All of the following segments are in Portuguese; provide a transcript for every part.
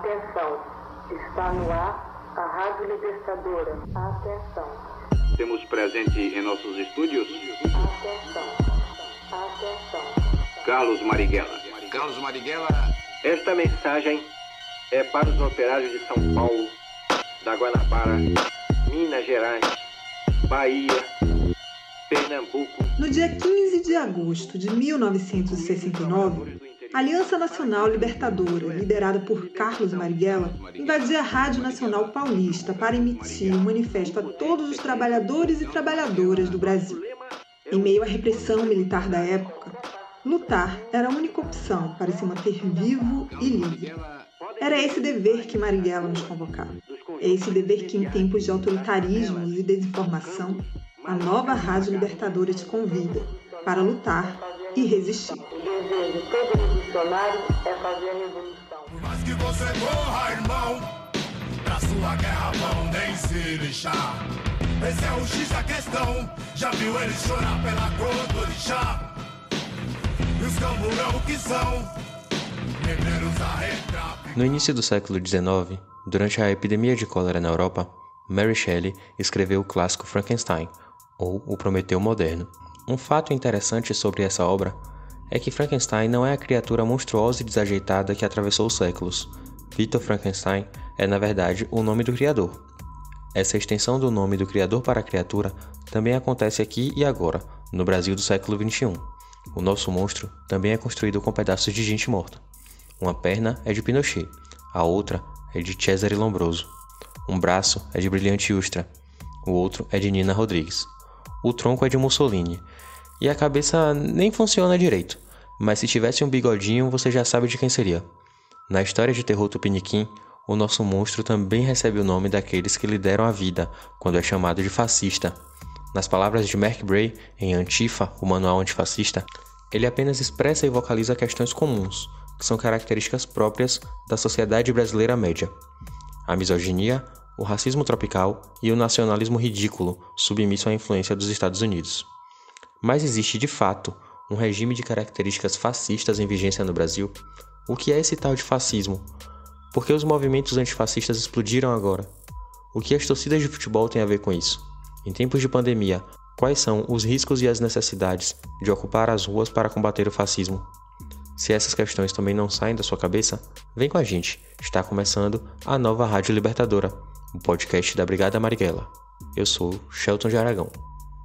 Atenção, está no ar a Rádio Libertadora. Atenção. Temos presente em nossos estúdios. Atenção. Atenção. Carlos Marighella. Carlos Marighella. Esta mensagem é para os operários de São Paulo, da Guanabara, Minas Gerais, Bahia, Pernambuco. No dia 15 de agosto de 1969, a Aliança Nacional Libertadora, liderada por Carlos Marighella, invadia a Rádio Nacional Paulista para emitir um manifesto a todos os trabalhadores e trabalhadoras do Brasil. Em meio à repressão militar da época, lutar era a única opção para se manter vivo e livre. Era esse dever que Marighella nos convocava. É esse dever que, em tempos de autoritarismo e desinformação, a nova Rádio Libertadora te convida para lutar e resistir. O desejo de todo revolucionário é fazer a revolução. Por mais que você morra, irmão, pra sua guerra vão nem se lixar. Esse é o X da questão, já viu ele chorar pela cor do orixá? E os camburão que são. No início do século XIX, durante a epidemia de cólera na Europa, Mary Shelley escreveu o clássico Frankenstein, ou O Prometeu Moderno. Um fato interessante sobre essa obra é que Frankenstein não é a criatura monstruosa e desajeitada que atravessou os séculos. Victor Frankenstein é, na verdade, o nome do criador. Essa extensão do nome do criador para a criatura também acontece aqui e agora, no Brasil do século XXI. O nosso monstro também é construído com pedaços de gente morta. Uma perna é de Pinochet, a outra é de Cesare Lombroso. Um braço é de Brilhante Ustra, o outro é de Nina Rodrigues. O tronco é de Mussolini. E a cabeça nem funciona direito, mas se tivesse um bigodinho você já sabe de quem seria. Na história de terror tupiniquim, o nosso monstro também recebe o nome daqueles que lhe deram a vida quando é chamado de fascista. Nas palavras de Mark Bray, em Antifa, o manual antifascista, ele apenas expressa e vocaliza questões comuns, que são características próprias da sociedade brasileira média. A misoginia, o racismo tropical e o nacionalismo ridículo, submisso à influência dos Estados Unidos. Mas existe, de fato, um regime de características fascistas em vigência no Brasil? O que é esse tal de fascismo? Por que os movimentos antifascistas explodiram agora? O que as torcidas de futebol têm a ver com isso? Em tempos de pandemia, quais são os riscos e as necessidades de ocupar as ruas para combater o fascismo? Se essas questões também não saem da sua cabeça, vem com a gente. Está começando a nova Rádio Libertadora o podcast da Brigada Marighella. Eu sou Shelton de Aragão.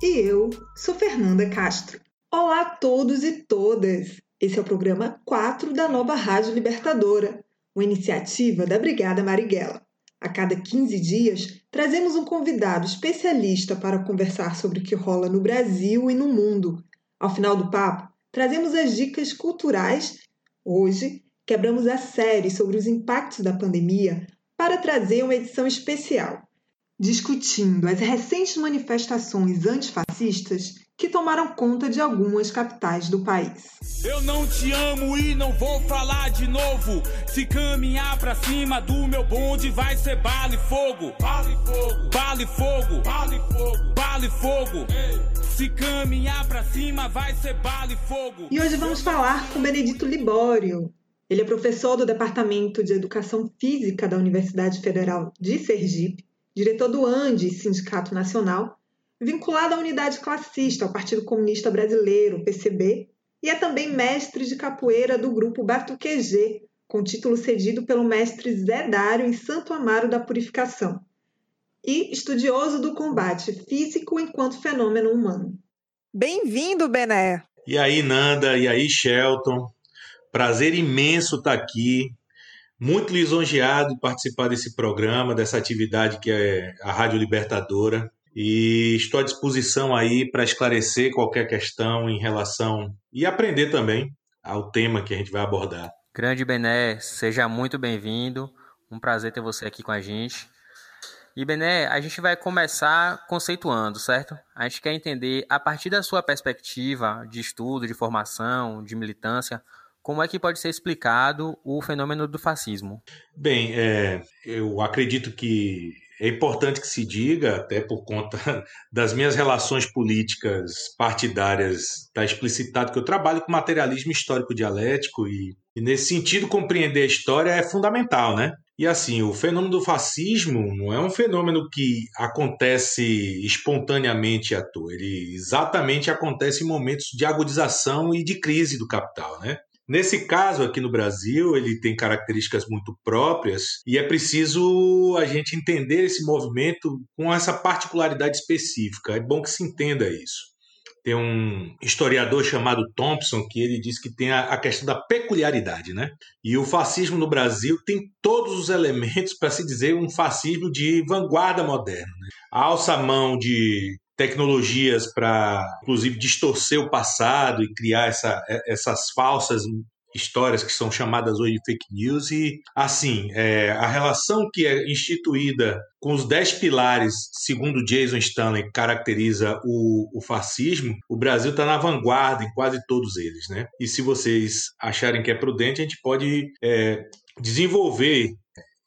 E eu sou Fernanda Castro. Olá a todos e todas! Esse é o programa 4 da nova Rádio Libertadora, uma iniciativa da Brigada Marighella. A cada 15 dias, trazemos um convidado especialista para conversar sobre o que rola no Brasil e no mundo. Ao final do papo, trazemos as dicas culturais. Hoje, quebramos a série sobre os impactos da pandemia para trazer uma edição especial, discutindo as recentes manifestações antifascistas que tomaram conta de algumas capitais do país. Eu não te amo e não vou falar de novo. Se caminhar pra cima do meu bonde, vai ser bala e fogo. Bala e fogo. Bala e fogo. Bala e fogo. Bala e fogo. Se caminhar pra cima, vai ser bala e fogo. E hoje vamos falar com Benedito Libório, ele é professor do Departamento de Educação Física da Universidade Federal de Sergipe, diretor do ANDE, Sindicato Nacional, vinculado à unidade classista, ao Partido Comunista Brasileiro, PCB, e é também mestre de capoeira do grupo Batuquejê, com título cedido pelo mestre Zé Dário em Santo Amaro da Purificação, e estudioso do combate físico enquanto fenômeno humano. Bem-vindo, Bené! E aí, Nanda, e aí, Shelton? Prazer imenso estar aqui. Muito lisonjeado de participar desse programa, dessa atividade que é a Rádio Libertadora. E estou à disposição aí para esclarecer qualquer questão em relação e aprender também ao tema que a gente vai abordar. Grande Bené, seja muito bem-vindo. Um prazer ter você aqui com a gente. E Bené, a gente vai começar conceituando, certo? A gente quer entender, a partir da sua perspectiva de estudo, de formação, de militância, como é que pode ser explicado o fenômeno do fascismo? Bem, é, eu acredito que é importante que se diga, até por conta das minhas relações políticas partidárias, está explicitado que eu trabalho com materialismo histórico dialético e E nesse sentido, compreender a história é fundamental, né? E assim, o fenômeno do fascismo não é um fenômeno que acontece espontaneamente à toa. Ele exatamente acontece em momentos de agudização e de crise do capital, né? Nesse caso aqui no Brasil, ele tem características muito próprias e é preciso a gente entender esse movimento com essa particularidade específica. É bom que se entenda isso. Tem um historiador chamado Thompson que ele diz que tem a, questão da peculiaridade, né? E o fascismo no Brasil tem todos os elementos para se dizer um fascismo de vanguarda moderna. Né? A mão de tecnologias para, inclusive, distorcer o passado e criar essa, essas falsas histórias que são chamadas hoje de fake news. E assim é, a relação que é instituída com os dez pilares segundo Jason Stanley caracteriza o, o fascismo o Brasil está na vanguarda em quase todos eles né? E se vocês acharem que é prudente a gente pode é, desenvolver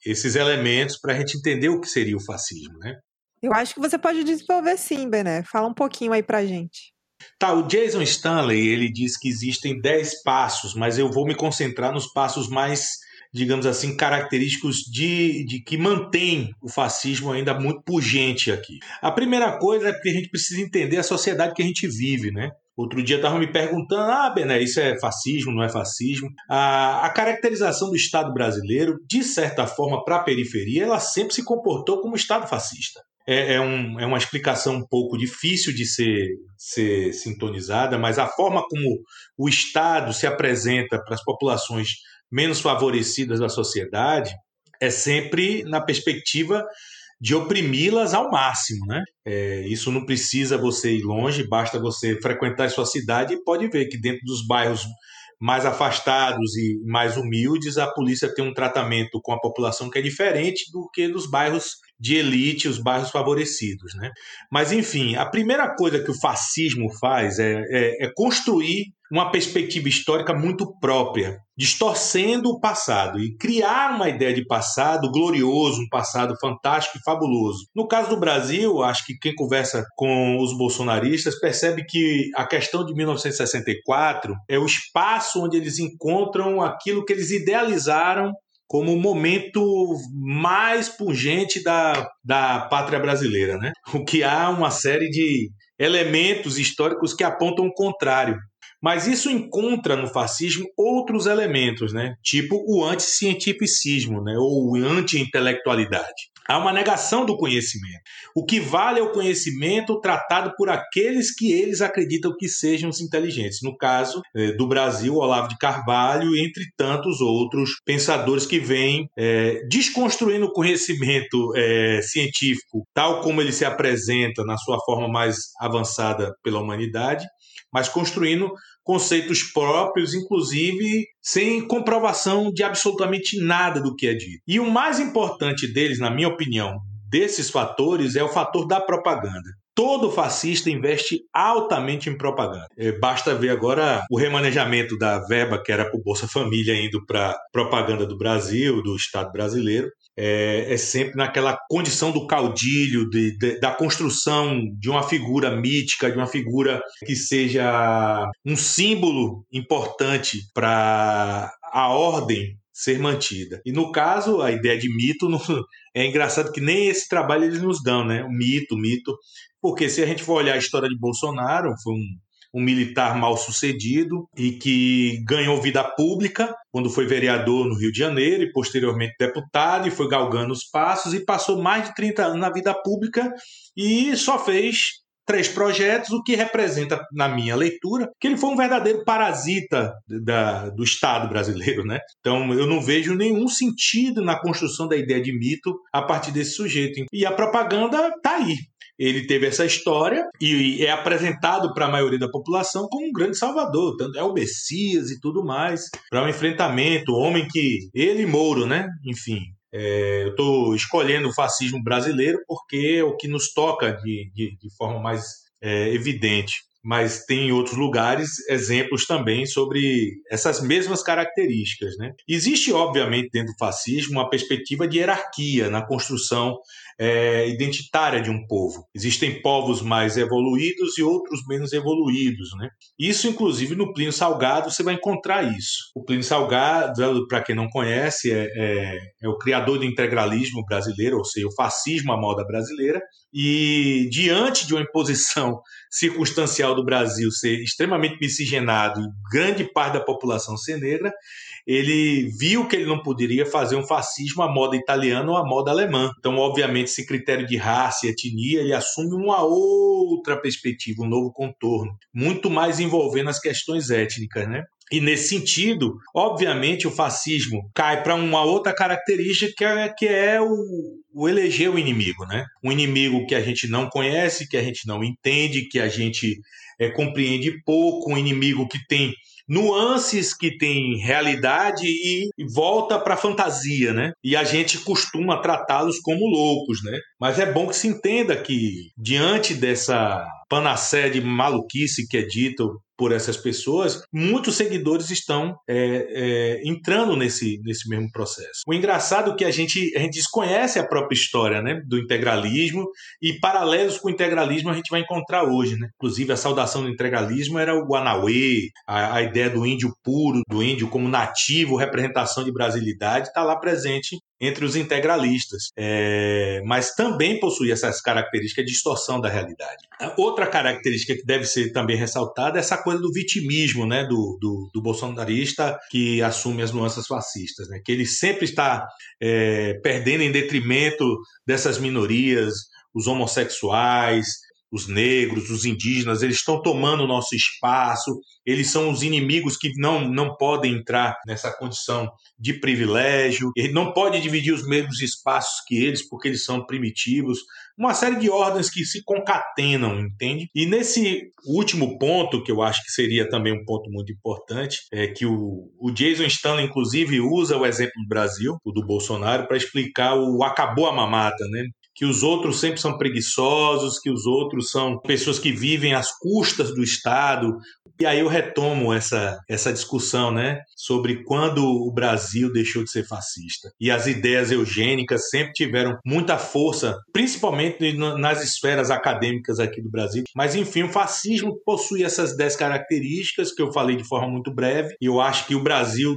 esses elementos para a gente entender o que seria o fascismo né eu acho que você pode desenvolver sim Bené fala um pouquinho aí para gente Tá, o Jason Stanley, ele diz que existem 10 passos, mas eu vou me concentrar nos passos mais, digamos assim, característicos de, de que mantém o fascismo ainda muito pungente aqui. A primeira coisa é porque a gente precisa entender a sociedade que a gente vive, né? Outro dia estavam me perguntando: ah, Bené, isso é fascismo, não é fascismo? A, a caracterização do Estado brasileiro, de certa forma, para a periferia, ela sempre se comportou como Estado fascista é, é, um, é uma explicação um pouco difícil de ser, ser sintonizada, mas a forma como o Estado se apresenta para as populações menos favorecidas da sociedade é sempre na perspectiva de oprimi-las ao máximo, né? É, isso não precisa você ir longe, basta você frequentar a sua cidade e pode ver que dentro dos bairros mais afastados e mais humildes, a polícia tem um tratamento com a população que é diferente do que dos bairros de elite, os bairros favorecidos. Né? Mas, enfim, a primeira coisa que o fascismo faz é, é, é construir uma perspectiva histórica muito própria, distorcendo o passado e criar uma ideia de passado glorioso, um passado fantástico e fabuloso. No caso do Brasil, acho que quem conversa com os bolsonaristas percebe que a questão de 1964 é o espaço onde eles encontram aquilo que eles idealizaram como o momento mais pungente da, da pátria brasileira, né? O que há uma série de elementos históricos que apontam o contrário. Mas isso encontra no fascismo outros elementos, né? tipo o anticientificismo, né? ou anti-intelectualidade. Há uma negação do conhecimento. O que vale é o conhecimento tratado por aqueles que eles acreditam que sejam os inteligentes. No caso é, do Brasil, Olavo de Carvalho, entre tantos outros pensadores que vêm é, desconstruindo o conhecimento é, científico, tal como ele se apresenta na sua forma mais avançada pela humanidade, mas construindo conceitos próprios, inclusive sem comprovação de absolutamente nada do que é dito. E o mais importante deles, na minha opinião, desses fatores é o fator da propaganda. Todo fascista investe altamente em propaganda. É, basta ver agora o remanejamento da verba que era para o Bolsa Família indo para propaganda do Brasil, do Estado brasileiro. É, é, sempre naquela condição do caudilho, de, de, da construção de uma figura mítica, de uma figura que seja um símbolo importante para a ordem ser mantida. E no caso, a ideia de mito não, é engraçado que nem esse trabalho eles nos dão, né? O mito, o mito. Porque se a gente for olhar a história de Bolsonaro, foi um, um militar mal sucedido e que ganhou vida pública quando foi vereador no Rio de Janeiro e posteriormente deputado e foi galgando os passos e passou mais de 30 anos na vida pública e só fez três projetos, o que representa, na minha leitura, que ele foi um verdadeiro parasita da, do Estado brasileiro. Né? Então, eu não vejo nenhum sentido na construção da ideia de mito a partir desse sujeito. E a propaganda está aí. Ele teve essa história e é apresentado para a maioria da população como um grande salvador, tanto é o Messias e tudo mais, para um enfrentamento, o homem que ele e Moro, né? Enfim, é, eu estou escolhendo o fascismo brasileiro porque é o que nos toca de, de, de forma mais é, evidente. mas tem em outros lugares exemplos também sobre essas mesmas características. Né? Existe, obviamente, dentro do fascismo, uma perspectiva de hierarquia na construção é, identitária de um povo. Existem povos mais evoluídos e outros menos evoluídos. Né? Isso, inclusive, no Plínio Salgado você vai encontrar isso. O Plínio Salgado, para quem não conhece, é, é, é, o criador do integralismo brasileiro, ou seja, o fascismo à moda brasileira, e diante de uma imposição circunstancial do Brasil ser extremamente miscigenado e grande parte da população ser negra, ele viu que ele não poderia fazer um fascismo à moda italiana ou à moda alemã. Então, obviamente, esse critério de raça e etnia ele assume uma outra perspectiva, um novo contorno, muito mais envolvendo as questões étnicas, né? E nesse sentido, obviamente, o fascismo cai para uma outra característica que é, que é o, o, eleger o inimigo, né? Um inimigo que a gente não conhece, que a gente não entende, que a gente é, compreende pouco, um inimigo que tem nuances que tem realidade e volta para a fantasia, né? E a gente costuma tratá-los como loucos, né? Mas é bom que se entenda que diante dessa panacéia de maluquice que é dito por essas pessoas, muitos seguidores estão é, é, entrando nesse, nesse mesmo processo. O engraçado é que a gente, a gente desconhece a própria história né, do integralismo e paralelos com o integralismo a gente vai encontrar hoje. Né? Inclusive, a saudação do integralismo era o Guanauê, a, a ideia do índio puro, do índio como nativo, representação de brasilidade, está lá presente entre os integralistas, é, mas também possui essas características de distorção da realidade. Outra característica que deve ser também ressaltada é essa coisa do vitimismo né, do, do, do bolsonarista que assume as nuances fascistas, né, que ele sempre está é, perdendo em detrimento dessas minorias, os homossexuais, os negros, os indígenas, eles estão tomando nosso espaço, eles são os inimigos que não, não podem entrar nessa condição de privilégio, ele não pode dividir os mesmos espaços que eles porque eles são primitivos. Uma série de ordens que se concatenam, entende? E nesse último ponto, que eu acho que seria também um ponto muito importante, é que o, o Jason Stanley, inclusive, usa o exemplo do Brasil, o do Bolsonaro, para explicar o acabou a mamata, né? Que os outros sempre são preguiçosos, que os outros são pessoas que vivem às custas do Estado. E aí eu retomo essa, essa discussão né, sobre quando o Brasil deixou de ser fascista. E as ideias eugênicas sempre tiveram muita força, principalmente nas esferas acadêmicas aqui do Brasil. Mas, enfim, o fascismo possui essas dez características que eu falei de forma muito breve. E eu acho que o Brasil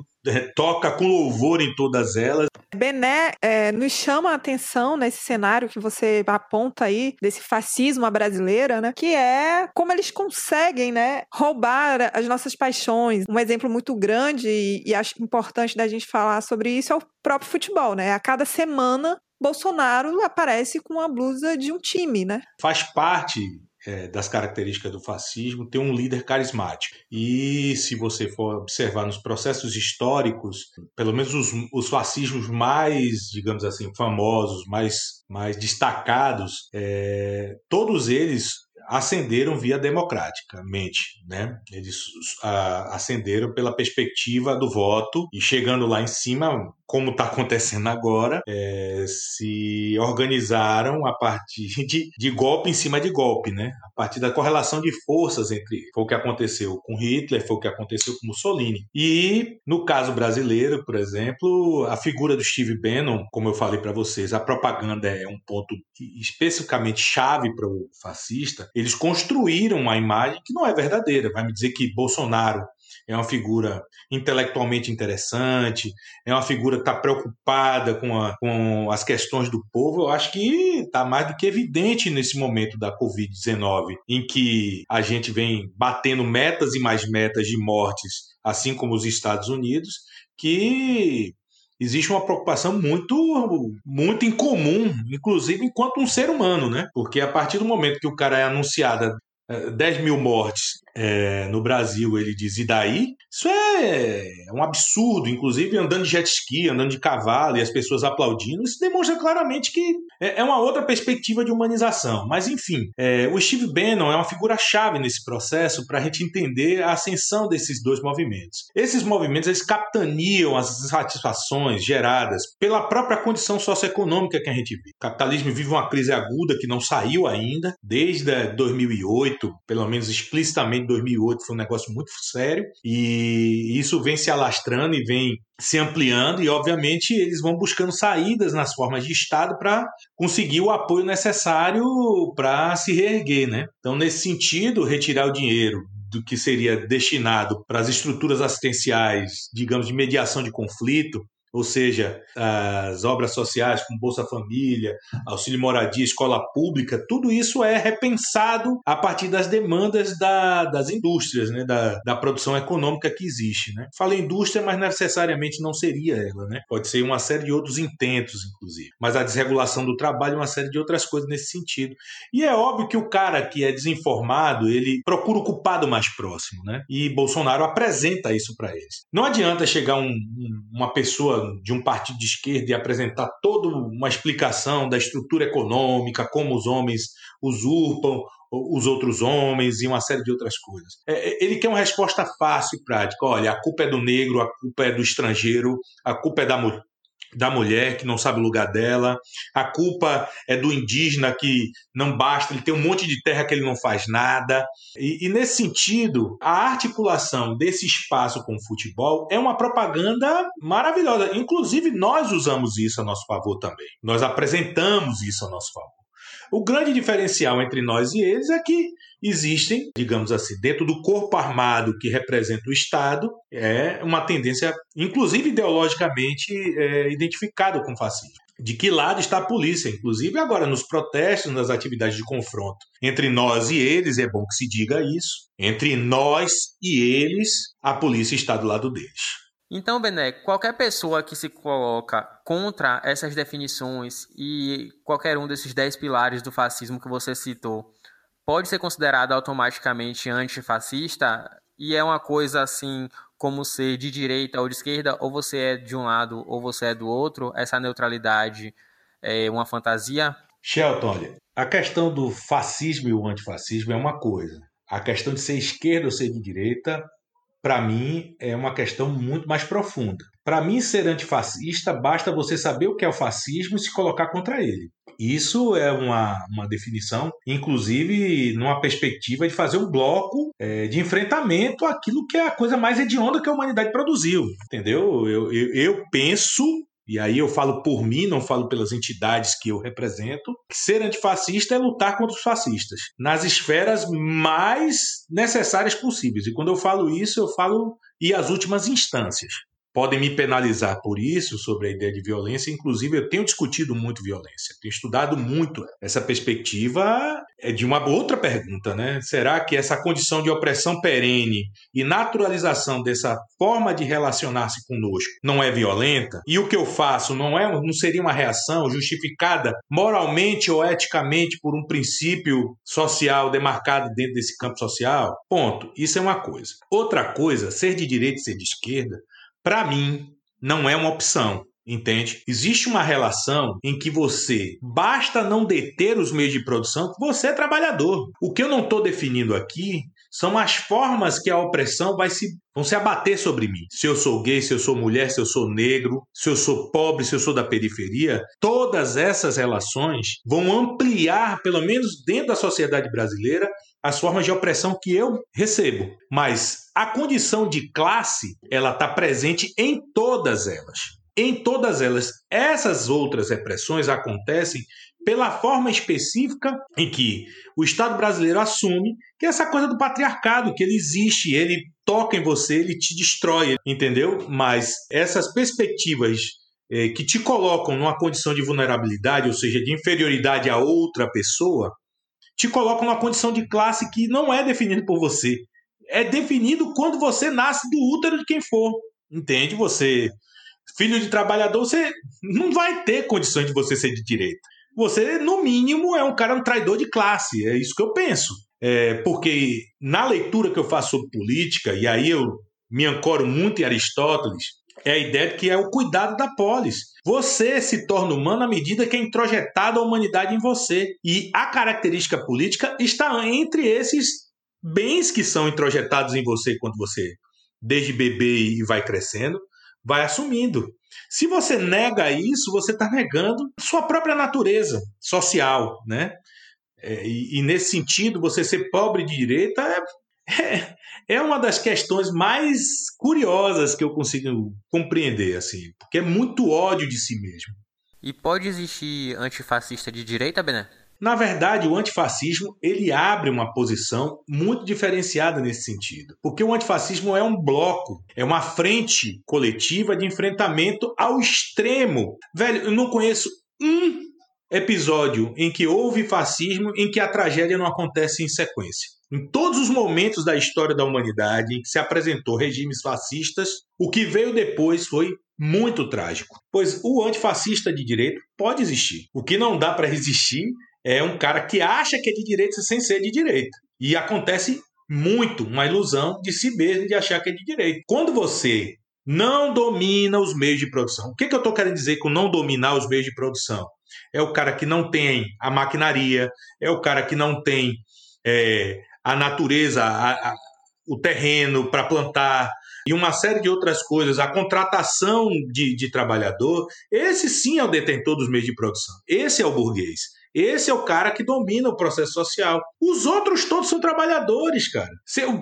toca com louvor em todas elas. Bené é, nos chama a atenção nesse cenário que você aponta aí, desse fascismo à brasileira, né? Que é como eles conseguem, né, roubar as nossas paixões. Um exemplo muito grande e, e acho importante da gente falar sobre isso é o próprio futebol, né? A cada semana Bolsonaro aparece com a blusa de um time, né? Faz parte é, das características do fascismo, ter um líder carismático. E se você for observar nos processos históricos, pelo menos os, os fascismos mais, digamos assim, famosos, mais, mais destacados, é, todos eles ascenderam via democraticamente, né? Eles a, ascenderam pela perspectiva do voto e chegando lá em cima, como está acontecendo agora, é, se organizaram a partir de, de golpe em cima de golpe, né? A partir da correlação de forças entre foi o que aconteceu com Hitler, foi o que aconteceu com Mussolini. E no caso brasileiro, por exemplo, a figura do Steve Bannon, como eu falei para vocês, a propaganda é um ponto especificamente chave para o fascista. Eles construíram uma imagem que não é verdadeira. Vai me dizer que Bolsonaro é uma figura intelectualmente interessante, é uma figura que está preocupada com, a, com, as questões do povo, eu acho que está mais do que evidente nesse momento da Covid-19, em que a gente vem batendo metas e mais metas de mortes, assim como os Estados Unidos, que existe uma preocupação muito muito incomum, inclusive enquanto um ser humano, né? Porque a partir do momento que o cara é anunciado 10 mil mortes é, no Brasil ele diz e daí? Isso é um absurdo, inclusive andando de jet ski, andando de cavalo e as pessoas aplaudindo, isso demonstra claramente que é, é uma outra perspectiva de humanização. Mas enfim, é, o Steve Bannon é uma figura-chave nesse processo para a gente entender a ascensão desses dois movimentos. Esses movimentos eles capitaneam as insatisfações geradas pela própria condição socioeconômica que a gente vive. O capitalismo vive uma crise aguda que não saiu ainda, desde 2008, pelo menos explicitamente 2008, foi um negócio muito sério, e isso vem se alastrando e vem se ampliando, e obviamente eles vão buscando saídas nas formas de Estado para conseguir o apoio necessário para se reerguer. Né? Então, nesse sentido, retirar o dinheiro do que seria destinado para as estruturas assistenciais, digamos, de mediação de conflito, ou seja, as obras sociais como Bolsa Família, auxílio moradia, escola pública, tudo isso é repensado a partir das demandas da, das indústrias, né, da, da produção econômica que existe. Né? Fala indústria, mas necessariamente não seria ela. Né? Pode ser uma série de outros intentos, inclusive. Mas a desregulação do trabalho e uma série de outras coisas nesse sentido. E é óbvio que o cara que é desinformado, ele procura o culpado mais próximo. Né? E Bolsonaro apresenta isso para eles. Não adianta chegar um, uma pessoa de um partido de esquerda e apresentar toda uma explicação da estrutura econômica, como os homens usurpam os outros homens e uma série de outras coisas. É, é, ele quer uma resposta fácil e prática. Olha, a culpa é do negro, a culpa é do estrangeiro, a culpa é da, da mulher que não sabe o lugar dela, a culpa é do indígena que não basta, ele tem um monte de terra que ele não faz nada. E, e, nesse sentido, a articulação desse espaço com o futebol é uma propaganda maravilhosa. Inclusive, nós usamos isso a nosso favor também. Nós apresentamos isso a nosso favor. O grande diferencial entre nós e eles é que existem, digamos assim, dentro do corpo armado que representa o Estado, é uma tendência, inclusive ideologicamente, é, identificada com o fascismo. De que lado está a polícia, inclusive agora nos protestos, nas atividades de confronto entre nós e eles, é bom que se diga isso, entre nós e eles, a polícia está do lado deles. Então, Bené, qualquer pessoa que se coloca contra essas definições e qualquer um desses dez pilares do fascismo que você citou pode ser considerado automaticamente antifascista? E é uma coisa assim como ser de direita ou de esquerda, ou você é de um lado ou você é do outro? Essa neutralidade é uma fantasia? Shelton, olha, a questão do fascismo e o antifascismo é uma coisa. A questão de ser esquerda ou ser de direita para mim, é uma questão muito mais profunda. Para mim, ser antifascista, basta você saber o que é o fascismo e se colocar contra ele. Isso é uma, uma definição, inclusive numa perspectiva de fazer um bloco é, de enfrentamento àquilo que é a coisa mais hedionda que a humanidade produziu. Entendeu? Eu, eu, eu penso e aí eu falo por mim, não falo pelas entidades que eu represento, que ser antifascista é lutar contra os fascistas, nas esferas mais necessárias possíveis. E quando eu falo isso, eu falo e as últimas instâncias podem me penalizar por isso, sobre a ideia de violência. Inclusive, eu tenho discutido muito violência, tenho estudado muito essa perspectiva é de uma outra pergunta, né? Será que essa condição de opressão perene e naturalização dessa forma de relacionar-se conosco não é violenta? E o que eu faço não é, não seria uma reação justificada moralmente ou eticamente por um princípio social demarcado dentro desse campo social? Ponto. Isso é uma coisa. Outra coisa, ser de direita e ser de esquerda, para mim, não é uma opção. Entende? Existe uma relação em que você basta não deter os meios de produção, você é trabalhador. O que eu não estou definindo aqui são as formas que a opressão vai se vão se abater sobre mim. Se eu sou gay, se eu sou mulher, se eu sou negro, se eu sou pobre, se eu sou da periferia, todas essas relações vão ampliar, pelo menos dentro da sociedade brasileira, as formas de opressão que eu recebo. Mas a condição de classe, ela está presente em todas elas. Em todas elas, essas outras repressões acontecem pela forma específica em que o Estado brasileiro assume que é essa coisa do patriarcado, que ele existe, ele toca em você, ele te destrói, entendeu? Mas essas perspectivas eh, que te colocam numa condição de vulnerabilidade, ou seja, de inferioridade a outra pessoa, te colocam numa condição de classe que não é definida por você. É definido quando você nasce do útero de quem for. Entende? Você, filho de trabalhador, você não vai ter condições de você ser de direita. Você, no mínimo, é um cara um traidor de classe. É isso que eu penso. é, porque na leitura que eu faço sobre política, e aí eu me ancoro muito em Aristóteles, é a ideia de que é o cuidado da polis. Você se torna humano à medida que é introjetada a humanidade em você. E a característica política está entre esses bens que são introjetados em você quando você, desde bebê e vai crescendo, vai assumindo. Se você nega isso, você está negando sua própria natureza social, né? É, e, e, nesse sentido, você ser pobre de direita é, é, é, uma das questões mais curiosas que eu consigo compreender, assim, porque é muito ódio de si mesmo. E pode existir antifascista de direita, Bené? Na verdade, o antifascismo ele abre uma posição muito diferenciada nesse sentido, porque o antifascismo é um bloco, é uma frente coletiva de enfrentamento ao extremo. Velho, eu não conheço um episódio em que houve fascismo em que a tragédia não acontece em sequência. Em todos os momentos da história da humanidade em que se apresentou regimes fascistas, o que veio depois foi muito trágico. Pois o antifascista de direito pode existir. O que não dá para resistir é um cara que acha que é de direita sem ser de direita. E acontece muito uma ilusão de si mesmo de achar que é de direita. Quando você não domina os meios de produção, o que, que eu estou querendo dizer com não dominar os meios de produção? É o cara que não tem a maquinaria, é o cara que não tem é, a natureza, a, a, o terreno para plantar e uma série de outras coisas, a contratação de, de trabalhador. Esse sim é o detentor dos meios de produção. Esse é o burguês. Esse é o cara que domina o processo social. Os outros todos são trabalhadores, cara.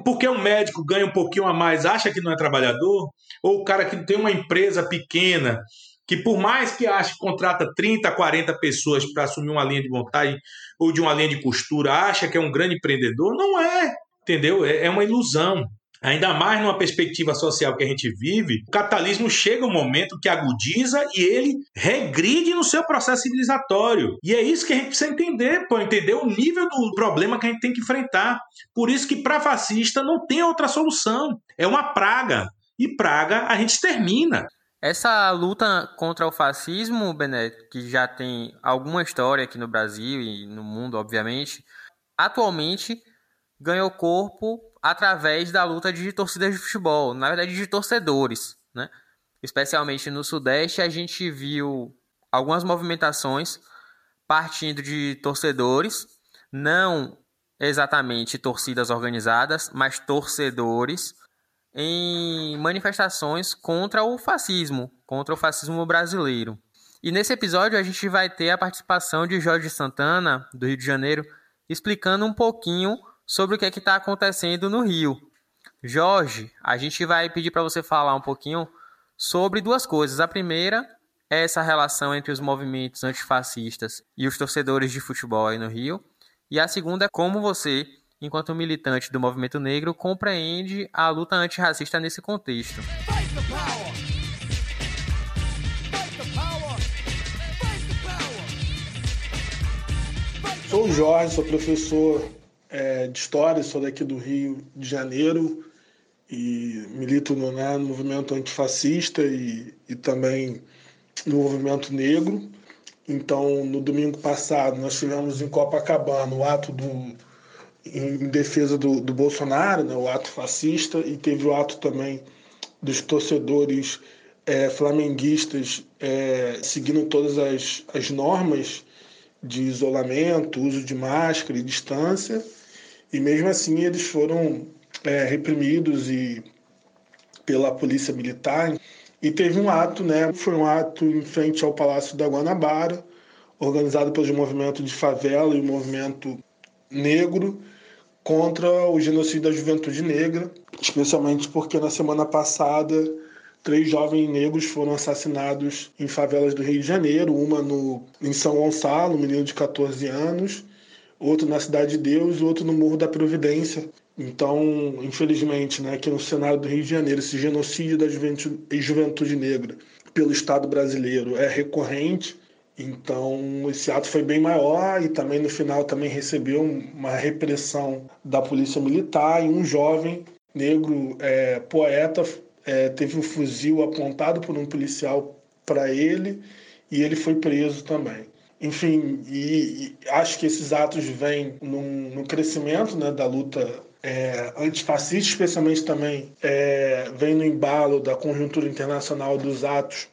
Porque um médico ganha um pouquinho a mais, acha que não é trabalhador? Ou o cara que tem uma empresa pequena, que por mais que ache que contrata 30, 40 pessoas para assumir uma linha de montagem ou de uma linha de costura, acha que é um grande empreendedor? Não é, entendeu? É, é uma ilusão. Ainda mais numa perspectiva social que a gente vive, o capitalismo chega um momento que agudiza e ele regride no seu processo civilizatório. E é isso que a gente precisa entender, para entender o nível do problema que a gente tem que enfrentar. Por isso que para fascista não tem outra solução. É uma praga. E praga a gente termina. Essa luta contra o fascismo, Bené, que já tem alguma história aqui no Brasil e no mundo, obviamente, atualmente ganhou corpo através da luta de torcidas de futebol, na verdade de torcedores, né? Especialmente no Sudeste, a gente viu algumas movimentações partindo de torcedores, não exatamente torcidas organizadas, mas torcedores em manifestações contra o fascismo, contra o fascismo brasileiro. E nesse episódio a gente vai ter a participação de Jorge Santana, do Rio de Janeiro, explicando um pouquinho sobre o que é está acontecendo no Rio. Jorge, a gente vai pedir para você falar um pouquinho sobre duas coisas. A primeira é essa relação entre os movimentos antifascistas e os torcedores de futebol aí no Rio. E a segunda é como você, enquanto militante do movimento negro, compreende a luta antirracista nesse contexto. Sou o Jorge, sou professor é, de história, sou daqui do Rio de Janeiro e milito no, né, no movimento antifascista e, e também no movimento negro. Então, no domingo passado, nós tivemos em Copacabana o ato do, em defesa do, do Bolsonaro, né, o ato fascista, e teve o ato também dos torcedores é, flamenguistas é, seguindo todas as, as normas de isolamento, uso de máscara e distância. E mesmo assim eles foram é, reprimidos e pela polícia militar. E teve um ato, né? Foi um ato em frente ao Palácio da Guanabara, organizado pelo movimento de favela e o movimento negro contra o genocídio da juventude negra, especialmente porque na semana passada três jovens negros foram assassinados em favelas do Rio de Janeiro, uma no, em São Gonçalo, um menino de 14 anos, outro na Cidade de Deus outro no Morro da Providência. Então, infelizmente, né, aqui no cenário do Rio de Janeiro, esse genocídio da juventude, juventude negra pelo Estado brasileiro é recorrente. Então, esse ato foi bem maior e também no final também recebeu uma repressão da polícia militar e um jovem negro é, poeta é, teve um fuzil apontado por um policial para ele e ele foi preso também. Enfim, e, e, acho que esses atos vêm num, num crescimento né, da luta é, antifascista, especialmente também é, vem no embalo da conjuntura internacional dos atos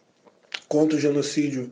contra o genocídio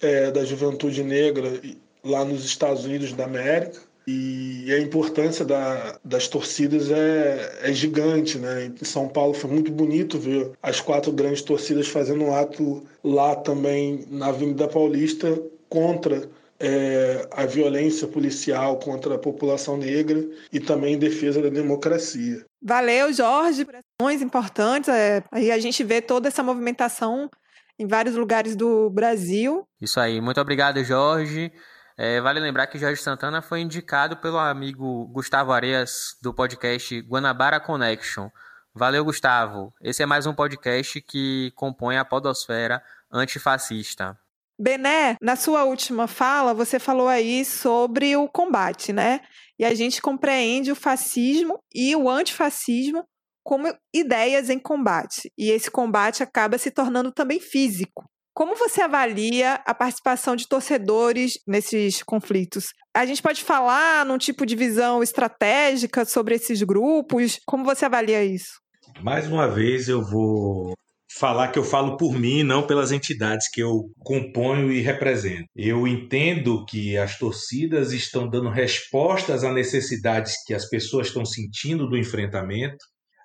é, da juventude negra lá nos Estados Unidos da América. E a importância da, das torcidas é, é gigante, né? Em São Paulo foi muito bonito ver as quatro grandes torcidas fazendo um ato lá também na Avenida Paulista contra é, a violência policial contra a população negra e também em defesa da democracia. Valeu, Jorge, por ações importantes. É, aí a gente vê toda essa movimentação em vários lugares do Brasil. Isso aí, muito obrigado, Jorge. É, vale lembrar que Jorge Santana foi indicado pelo amigo Gustavo Areas do podcast Guanabara Connection. Valeu, Gustavo. Esse é mais um podcast que compõe a podosfera antifascista. Bené, na sua última fala, você falou aí sobre o combate, né? E a gente compreende o fascismo e o antifascismo como ideias em combate. E esse combate acaba se tornando também físico. Como você avalia a participação de torcedores nesses conflitos? A gente pode falar num tipo de visão estratégica sobre esses grupos? Como você avalia isso? Mais uma vez eu vou falar que eu falo por mim, não pelas entidades que eu componho e represento. Eu entendo que as torcidas estão dando respostas a necessidades que as pessoas estão sentindo do enfrentamento.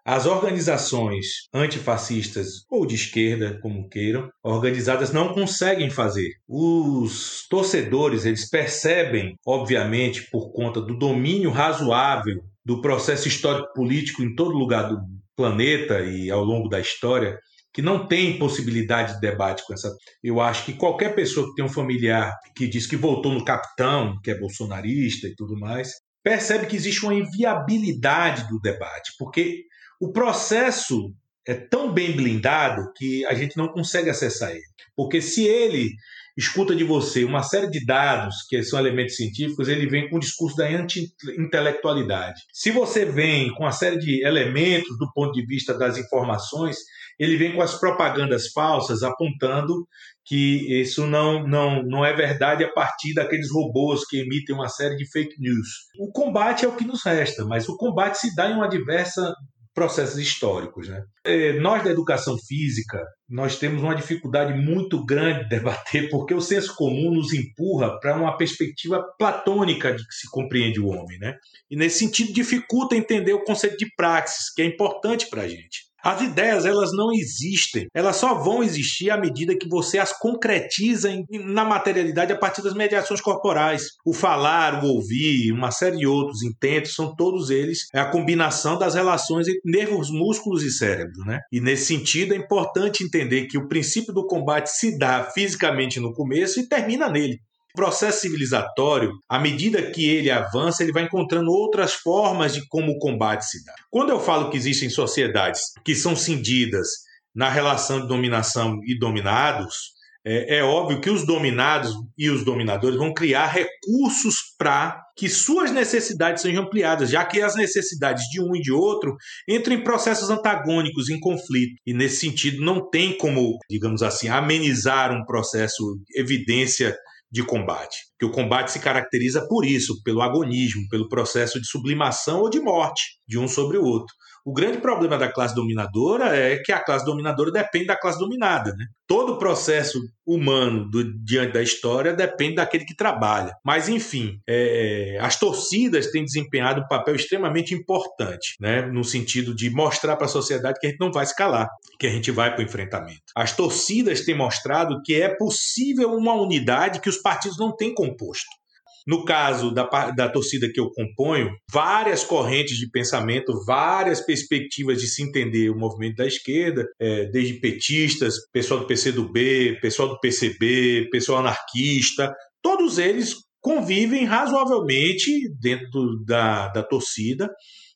As organizações antifascistas ou de esquerda, como queiram, organizadas não conseguem fazer. Os torcedores, eles percebem, obviamente, por conta do domínio razoável do processo histórico político em todo lugar do planeta e ao longo da história, que não tem possibilidade de debate com essa. Eu acho que qualquer pessoa que tem um familiar que diz que votou no capitão, que é bolsonarista e tudo mais, percebe que existe uma inviabilidade do debate, porque o processo é tão bem blindado que a gente não consegue acessar ele. Porque se ele escuta de você uma série de dados que são elementos científicos, ele vem com o discurso da anti-intelectualidade. Se você vem com uma série de elementos do ponto de vista das informações, ele vem com as propagandas falsas apontando que isso não, não, não é verdade a partir daqueles robôs que emitem uma série de fake news. O combate é o que nos resta, mas o combate se dá em uma diversa processos históricos. Né? É, nós da educação física, nós temos uma dificuldade muito grande de debater, porque o senso comum nos empurra para uma perspectiva platônica de que se compreende o homem. Né? E nesse sentido dificulta entender o conceito de praxis, que é importante para a gente. As ideias, elas não existem. Elas só vão existir à medida que você as concretiza em, na materialidade a partir das mediações corporais. O falar, o ouvir, uma série de outros intentos, são todos eles é a combinação das relações entre nervos, músculos e cérebro, né? E nesse sentido é importante entender que o princípio do combate se dá fisicamente no começo e termina nele. O processo civilizatório, à medida que ele avança, ele vai encontrando outras formas de como o combate se dá. Quando eu falo que existem sociedades que são cindidas na relação de dominação e dominados, é, é, óbvio que os dominados e os dominadores vão criar recursos para que suas necessidades sejam ampliadas, já que as necessidades de um e de outro entram em processos antagônicos, em conflito. E nesse sentido, não tem como, digamos assim, amenizar um processo evidência de combate. Que o combate se caracteriza por isso, pelo agonismo, pelo processo de sublimação ou de morte de um sobre o outro. O grande problema da classe dominadora é que a classe dominadora depende da classe dominada. Né? Todo o processo humano do, diante da história depende daquele que trabalha. Mas, enfim, é, as torcidas têm desempenhado um papel extremamente importante, né? no sentido de mostrar para a sociedade que a gente não vai se calar, que a gente vai para o enfrentamento. As torcidas têm mostrado que é possível uma unidade que os partidos não têm composto. No caso da, da torcida que eu componho, várias correntes de pensamento, várias perspectivas de se entender o movimento da esquerda, é, desde petistas, pessoal do PCdoB, pessoal do PCB, pessoal anarquista, todos eles convivem razoavelmente dentro da, da torcida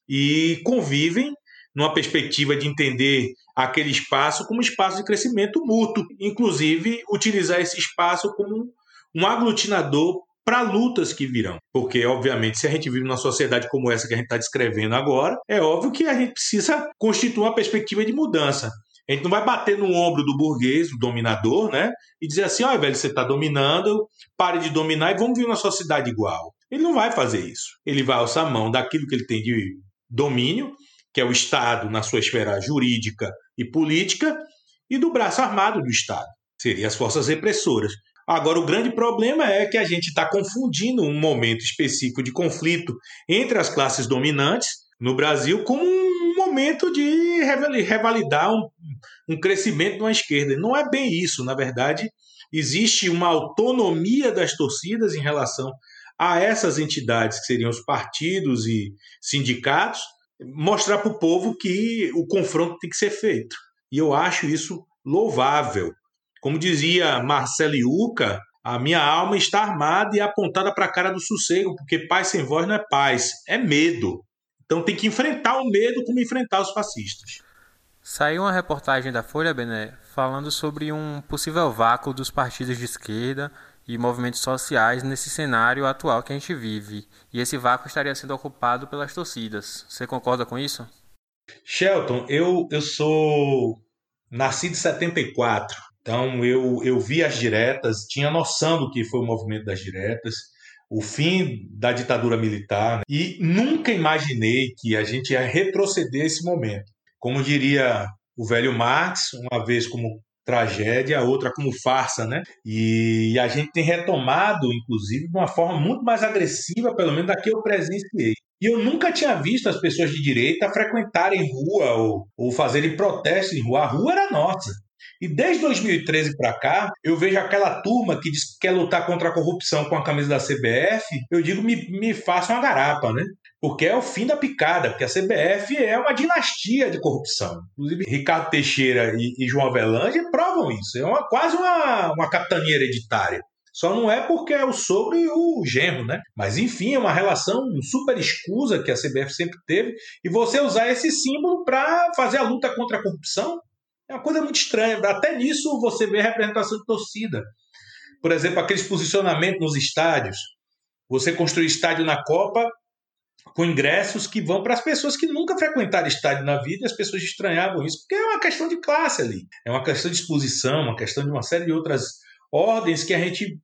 e convivem numa perspectiva de entender aquele espaço como espaço de crescimento mútuo, inclusive utilizar esse espaço como um aglutinador para lutas que virão. Porque, obviamente, se a gente vive numa sociedade como essa que a gente está descrevendo agora, é óbvio que a gente precisa constituir uma perspectiva de mudança. A gente não vai bater no ombro do burguês, do dominador, né? E dizer assim: olha, velho, você está dominando, pare de dominar e vamos viver uma sociedade igual. Ele não vai fazer isso. Ele vai alçar a mão daquilo que ele tem de domínio, que é o Estado na sua esfera jurídica e política, e do braço armado do Estado, seriam as forças repressoras. Agora, o grande problema é que a gente está confundindo um momento específico de conflito entre as classes dominantes no Brasil com um momento de revalidar um, um crescimento de uma esquerda. Não é bem isso, na verdade, existe uma autonomia das torcidas em relação a essas entidades, que seriam os partidos e sindicatos, mostrar para o povo que o confronto tem que ser feito. E eu acho isso louvável. Como dizia Marcelo Iuca, a minha alma está armada e apontada para a cara do sossego, porque paz sem voz não é paz, é medo. Então tem que enfrentar o medo como enfrentar os fascistas. Saiu uma reportagem da Folha, Bené, falando sobre um possível vácuo dos partidos de esquerda e movimentos sociais nesse cenário atual que a gente vive. E esse vácuo estaria sendo ocupado pelas torcidas. Você concorda com isso? Shelton, eu, eu sou nascido em 74. Então eu, eu vi as diretas, tinha noção do que foi o movimento das diretas, o fim da ditadura militar, né? e nunca imaginei que a gente ia retroceder esse momento. Como diria o velho Marx, uma vez como tragédia, a outra como farsa, né? E a gente tem retomado, inclusive, de uma forma muito mais agressiva, pelo menos da que eu presenciei. E eu nunca tinha visto as pessoas de direita frequentarem rua ou, ou fazerem protestos em rua. A rua era nossa. E desde 2013 para cá, eu vejo aquela turma que diz que quer lutar contra a corrupção com a camisa da CBF. Eu digo, me, me faça uma garapa, né? Porque é o fim da picada, porque a CBF é uma dinastia de corrupção. Inclusive, Ricardo Teixeira e, e João Avelange provam isso. É uma, quase uma, uma capitania hereditária. Só não é porque é o sogro e o genro, né? Mas enfim, é uma relação super escusa que a CBF sempre teve. E você usar esse símbolo para fazer a luta contra a corrupção é uma coisa muito estranha. Até nisso você vê representação de torcida. Por exemplo, aqueles posicionamentos nos estádios. Você construir estádio na Copa com ingressos que vão para as pessoas que nunca frequentaram estádio na vida e as pessoas estranhavam isso, porque é uma questão de classe ali. É uma questão de exposição, uma questão de uma série de outras ordens que a gente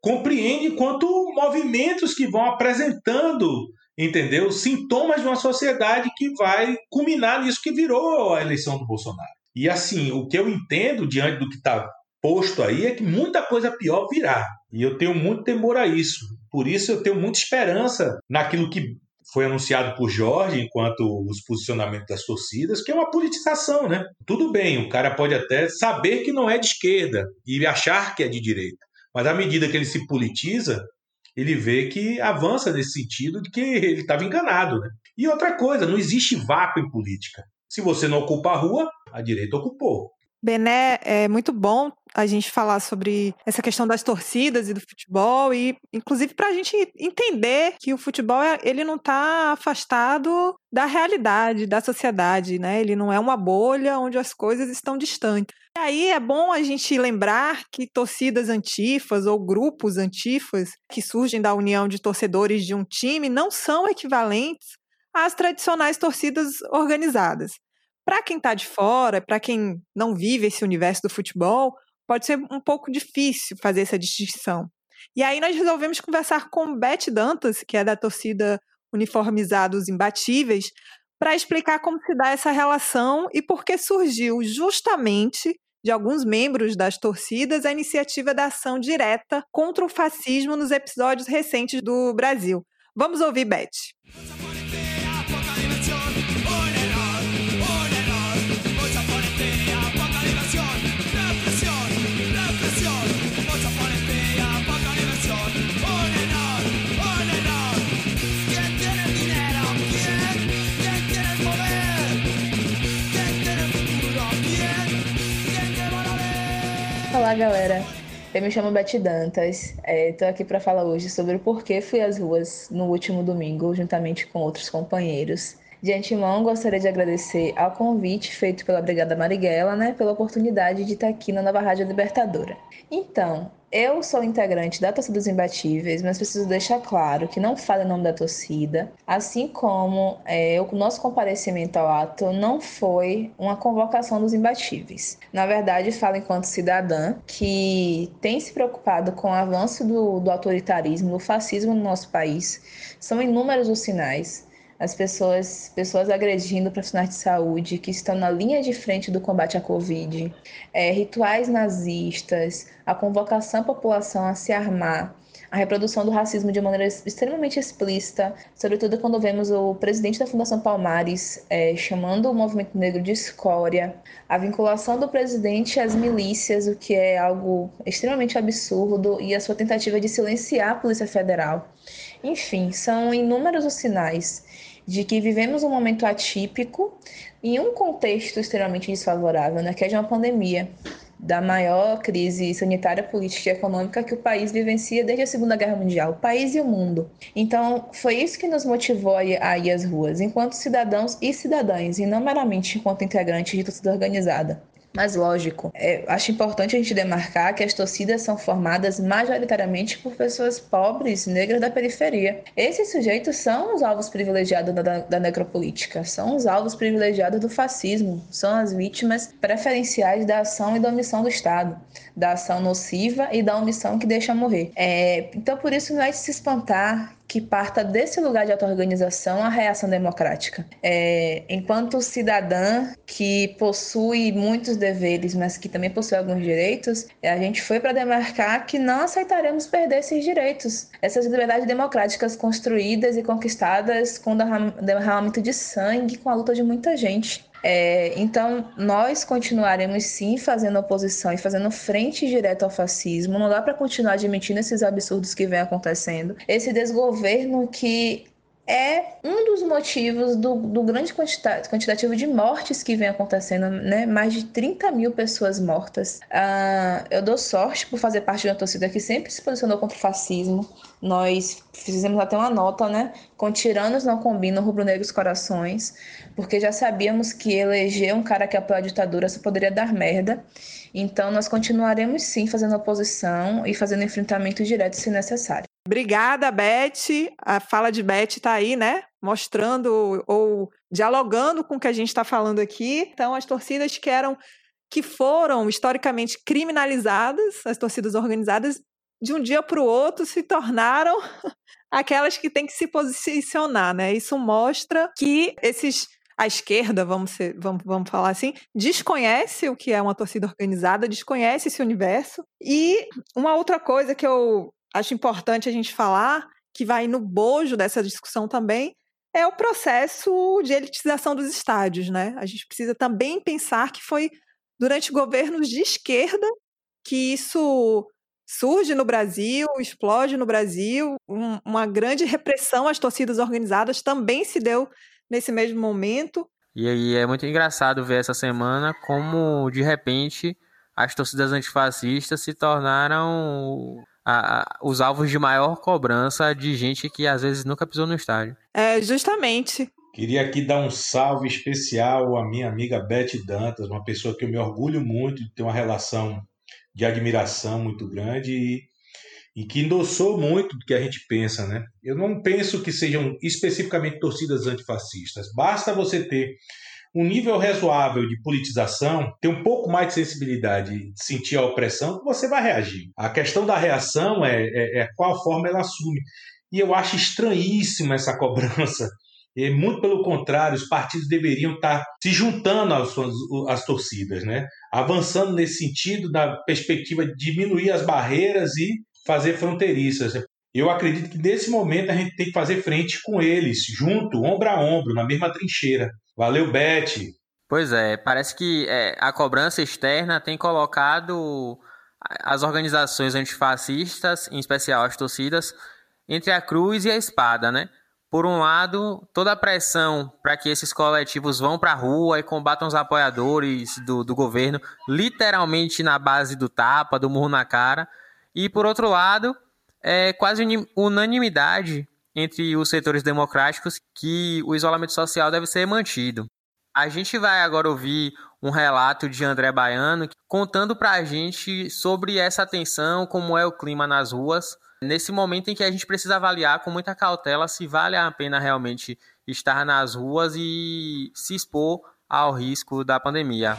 compreende enquanto movimentos que vão apresentando, entendeu? Sintomas de uma sociedade que vai culminar nisso que virou a eleição do Bolsonaro. E assim, o que eu entendo diante do que está posto aí é que muita coisa pior virá. E eu tenho muito temor a isso. Por isso eu tenho muita esperança naquilo que foi anunciado por Jorge enquanto os posicionamentos das torcidas, que é uma politização, né? Tudo bem, o cara pode até saber que não é de esquerda e achar que é de direita, mas à medida que ele se politiza, ele vê que avança nesse sentido de que ele estava enganado, né? E outra coisa, não existe vácuo em política. Se você não ocupa a rua, a direita ocupou. Bené, é muito bom a gente falar sobre essa questão das torcidas e do futebol e, inclusive, para a gente entender que o futebol é, ele não está afastado da realidade, da sociedade, né? Ele não é uma bolha onde as coisas estão distantes. E aí é bom a gente lembrar que torcidas antifas ou grupos antifas que surgem da união de torcedores de um time não são equivalentes às tradicionais torcidas organizadas. Para quem está de fora, para quem não vive esse universo do futebol, pode ser um pouco difícil fazer essa distinção. E aí nós resolvemos conversar com Beth Dantas, que é da torcida Uniformizados Imbatíveis, para explicar como se dá essa relação e por que surgiu justamente de alguns membros das torcidas a iniciativa da ação direta contra o fascismo nos episódios recentes do Brasil. Vamos ouvir Beth. Olá, galera. Eu me chamo Beth Dantas. Estou é, aqui para falar hoje sobre o porquê fui às ruas no último domingo, juntamente com outros companheiros. De antemão, gostaria de agradecer ao convite feito pela Brigada Marighella, né, pela oportunidade de estar aqui na Nova Rádio Libertadora. Então, eu sou integrante da Torcida dos Imbatíveis, mas preciso deixar claro que não falo em nome da torcida, assim como é, o nosso comparecimento ao ato não foi uma convocação dos imbatíveis. Na verdade, falo enquanto cidadã que tem se preocupado com o avanço do, do autoritarismo, do fascismo no nosso país. São inúmeros os sinais as pessoas, pessoas agredindo profissionais de saúde que estão na linha de frente do combate à Covid, é, rituais nazistas, a convocação à população a se armar, a reprodução do racismo de maneira extremamente explícita, sobretudo quando vemos o presidente da Fundação Palmares é, chamando o movimento negro de escória, a vinculação do presidente às milícias, o que é algo extremamente absurdo, e a sua tentativa de silenciar a Polícia Federal. Enfim, são inúmeros os sinais de que vivemos um momento atípico em um contexto extremamente desfavorável, né, que é de uma pandemia, da maior crise sanitária, política e econômica que o país vivencia desde a Segunda Guerra Mundial, o país e o mundo. Então, foi isso que nos motivou a ir às ruas, enquanto cidadãos e cidadãs, e não meramente enquanto integrantes de torcida organizada. Mas lógico, é, acho importante a gente demarcar que as torcidas são formadas majoritariamente por pessoas pobres, negras da periferia. Esses sujeitos são os alvos privilegiados da, da necropolítica, são os alvos privilegiados do fascismo, são as vítimas preferenciais da ação e da omissão do Estado, da ação nociva e da omissão que deixa morrer. É, então, por isso, não é de se espantar que parta desse lugar de auto-organização a reação democrática. É, enquanto cidadã que possui muitos deveres, mas que também possui alguns direitos, a gente foi para demarcar que não aceitaremos perder esses direitos, essas liberdades democráticas construídas e conquistadas com derramamento de sangue, com a luta de muita gente. É, então, nós continuaremos sim fazendo oposição e fazendo frente direta ao fascismo. Não dá para continuar admitindo esses absurdos que vem acontecendo. Esse desgoverno que é um dos motivos do, do grande quantitativo de mortes que vem acontecendo, né? Mais de 30 mil pessoas mortas. Uh, eu dou sorte por fazer parte de uma torcida que sempre se posicionou contra o fascismo. Nós fizemos até uma nota, né? Com tiranos não combinam rubro-negros corações, porque já sabíamos que eleger um cara que apoia a ditadura só poderia dar merda. Então, nós continuaremos sim fazendo oposição e fazendo enfrentamento direto se necessário. Obrigada, Beth. A fala de Beth está aí, né? Mostrando ou dialogando com o que a gente está falando aqui. Então, as torcidas que eram que foram historicamente criminalizadas, as torcidas organizadas, de um dia para o outro se tornaram aquelas que têm que se posicionar, né? Isso mostra que esses a esquerda, vamos, ser, vamos, vamos falar assim, desconhece o que é uma torcida organizada, desconhece esse universo. E uma outra coisa que eu acho importante a gente falar, que vai no bojo dessa discussão também, é o processo de elitização dos estádios, né? A gente precisa também pensar que foi durante governos de esquerda que isso surge no Brasil, explode no Brasil, um, uma grande repressão às torcidas organizadas também se deu nesse mesmo momento. E aí é muito engraçado ver essa semana como de repente as torcidas antifascistas se tornaram a, os alvos de maior cobrança de gente que às vezes nunca pisou no estádio. É, justamente. Queria aqui dar um salve especial à minha amiga Beth Dantas, uma pessoa que eu me orgulho muito de ter uma relação de admiração muito grande e, e que endossou muito do que a gente pensa, né? Eu não penso que sejam especificamente torcidas antifascistas. Basta você ter um nível razoável de politização, ter um pouco mais de sensibilidade, de sentir a opressão, você vai reagir. A questão da reação é, é, é qual forma ela assume. E eu acho estranhíssima essa cobrança. E muito pelo contrário, os partidos deveriam estar se juntando às, suas, às torcidas, né? avançando nesse sentido da perspectiva de diminuir as barreiras e fazer fronteiriças. Eu acredito que nesse momento a gente tem que fazer frente com eles, junto, ombro a ombro, na mesma trincheira. Valeu, Beth. Pois é, parece que é, a cobrança externa tem colocado as organizações antifascistas, em especial as torcidas, entre a cruz e a espada, né? Por um lado, toda a pressão para que esses coletivos vão para a rua e combatam os apoiadores do, do governo, literalmente na base do tapa, do murro na cara. E por outro lado, é quase unanimidade entre os setores democráticos que o isolamento social deve ser mantido. A gente vai agora ouvir um relato de André Baiano contando para a gente sobre essa tensão, como é o clima nas ruas, nesse momento em que a gente precisa avaliar com muita cautela se vale a pena realmente estar nas ruas e se expor ao risco da pandemia.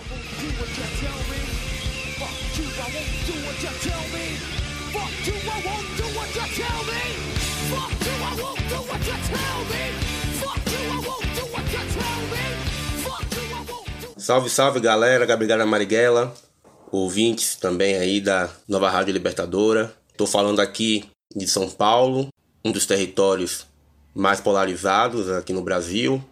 Salve, salve galera, Gabriela Marighella, ouvintes também aí da Nova Rádio Libertadora. Estou falando aqui de São Paulo, um dos territórios mais polarizados aqui no Brasil,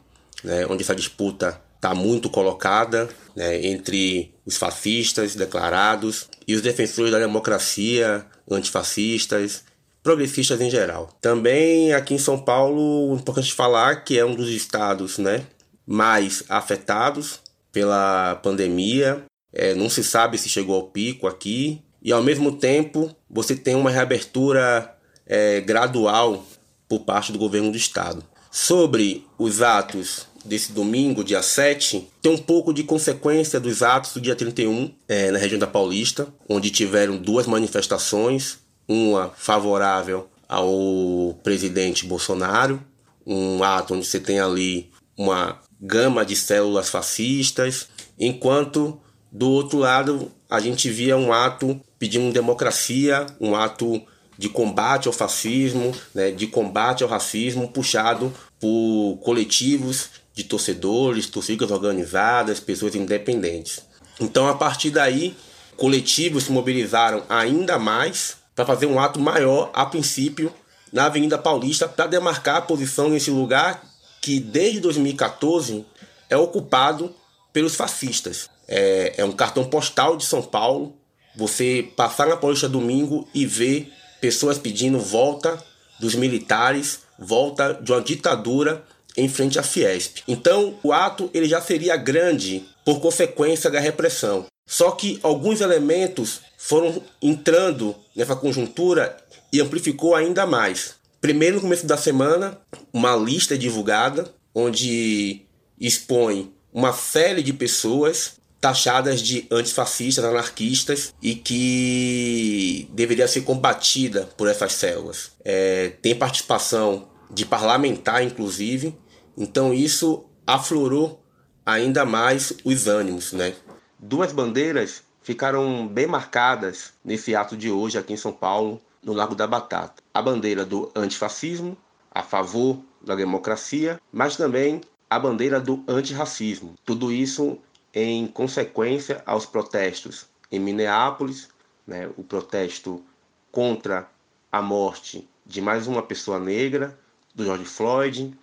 né, onde essa disputa está muito colocada né, entre os fascistas declarados e os defensores da democracia, antifascistas, progressistas em geral. Também aqui em São Paulo, importante falar que é um dos estados né, mais afetados pela pandemia. É, não se sabe se chegou ao pico aqui. E ao mesmo tempo, você tem uma reabertura é, gradual por parte do governo do estado. Sobre os atos desse domingo, dia 7, tem um pouco de consequência dos atos do dia 31 é, na região da Paulista, onde tiveram duas manifestações, uma favorável ao presidente Bolsonaro, um ato onde você tem ali uma gama de células fascistas, enquanto do outro lado a gente via um ato pedindo democracia, um ato de combate ao fascismo, né, de combate ao racismo, puxado por coletivos de torcedores, torcidas organizadas, pessoas independentes. Então, a partir daí, coletivos se mobilizaram ainda mais para fazer um ato maior, a princípio, na Avenida Paulista, para demarcar a posição nesse lugar que desde 2014 é ocupado pelos fascistas. É, é um cartão postal de São Paulo. Você passar na Paulista domingo e ver pessoas pedindo volta dos militares, volta de uma ditadura em frente à Fiesp. Então, o ato ele já seria grande por consequência da repressão. Só que alguns elementos foram entrando nessa conjuntura e amplificou ainda mais. Primeiro, no começo da semana, uma lista é divulgada onde expõe uma série de pessoas taxadas de antifascistas, anarquistas e que deveria ser combatida por essas células. É, tem participação de parlamentar, inclusive, então isso aflorou ainda mais os ânimos. Né? Duas bandeiras ficaram bem marcadas nesse ato de hoje aqui em São Paulo, no Lago da Batata. A bandeira do antifascismo, a favor da democracia, mas também a bandeira do antirracismo. Tudo isso em consequência aos protestos em Minneapolis, né, o protesto contra a morte de mais uma pessoa negra, do George Floyd,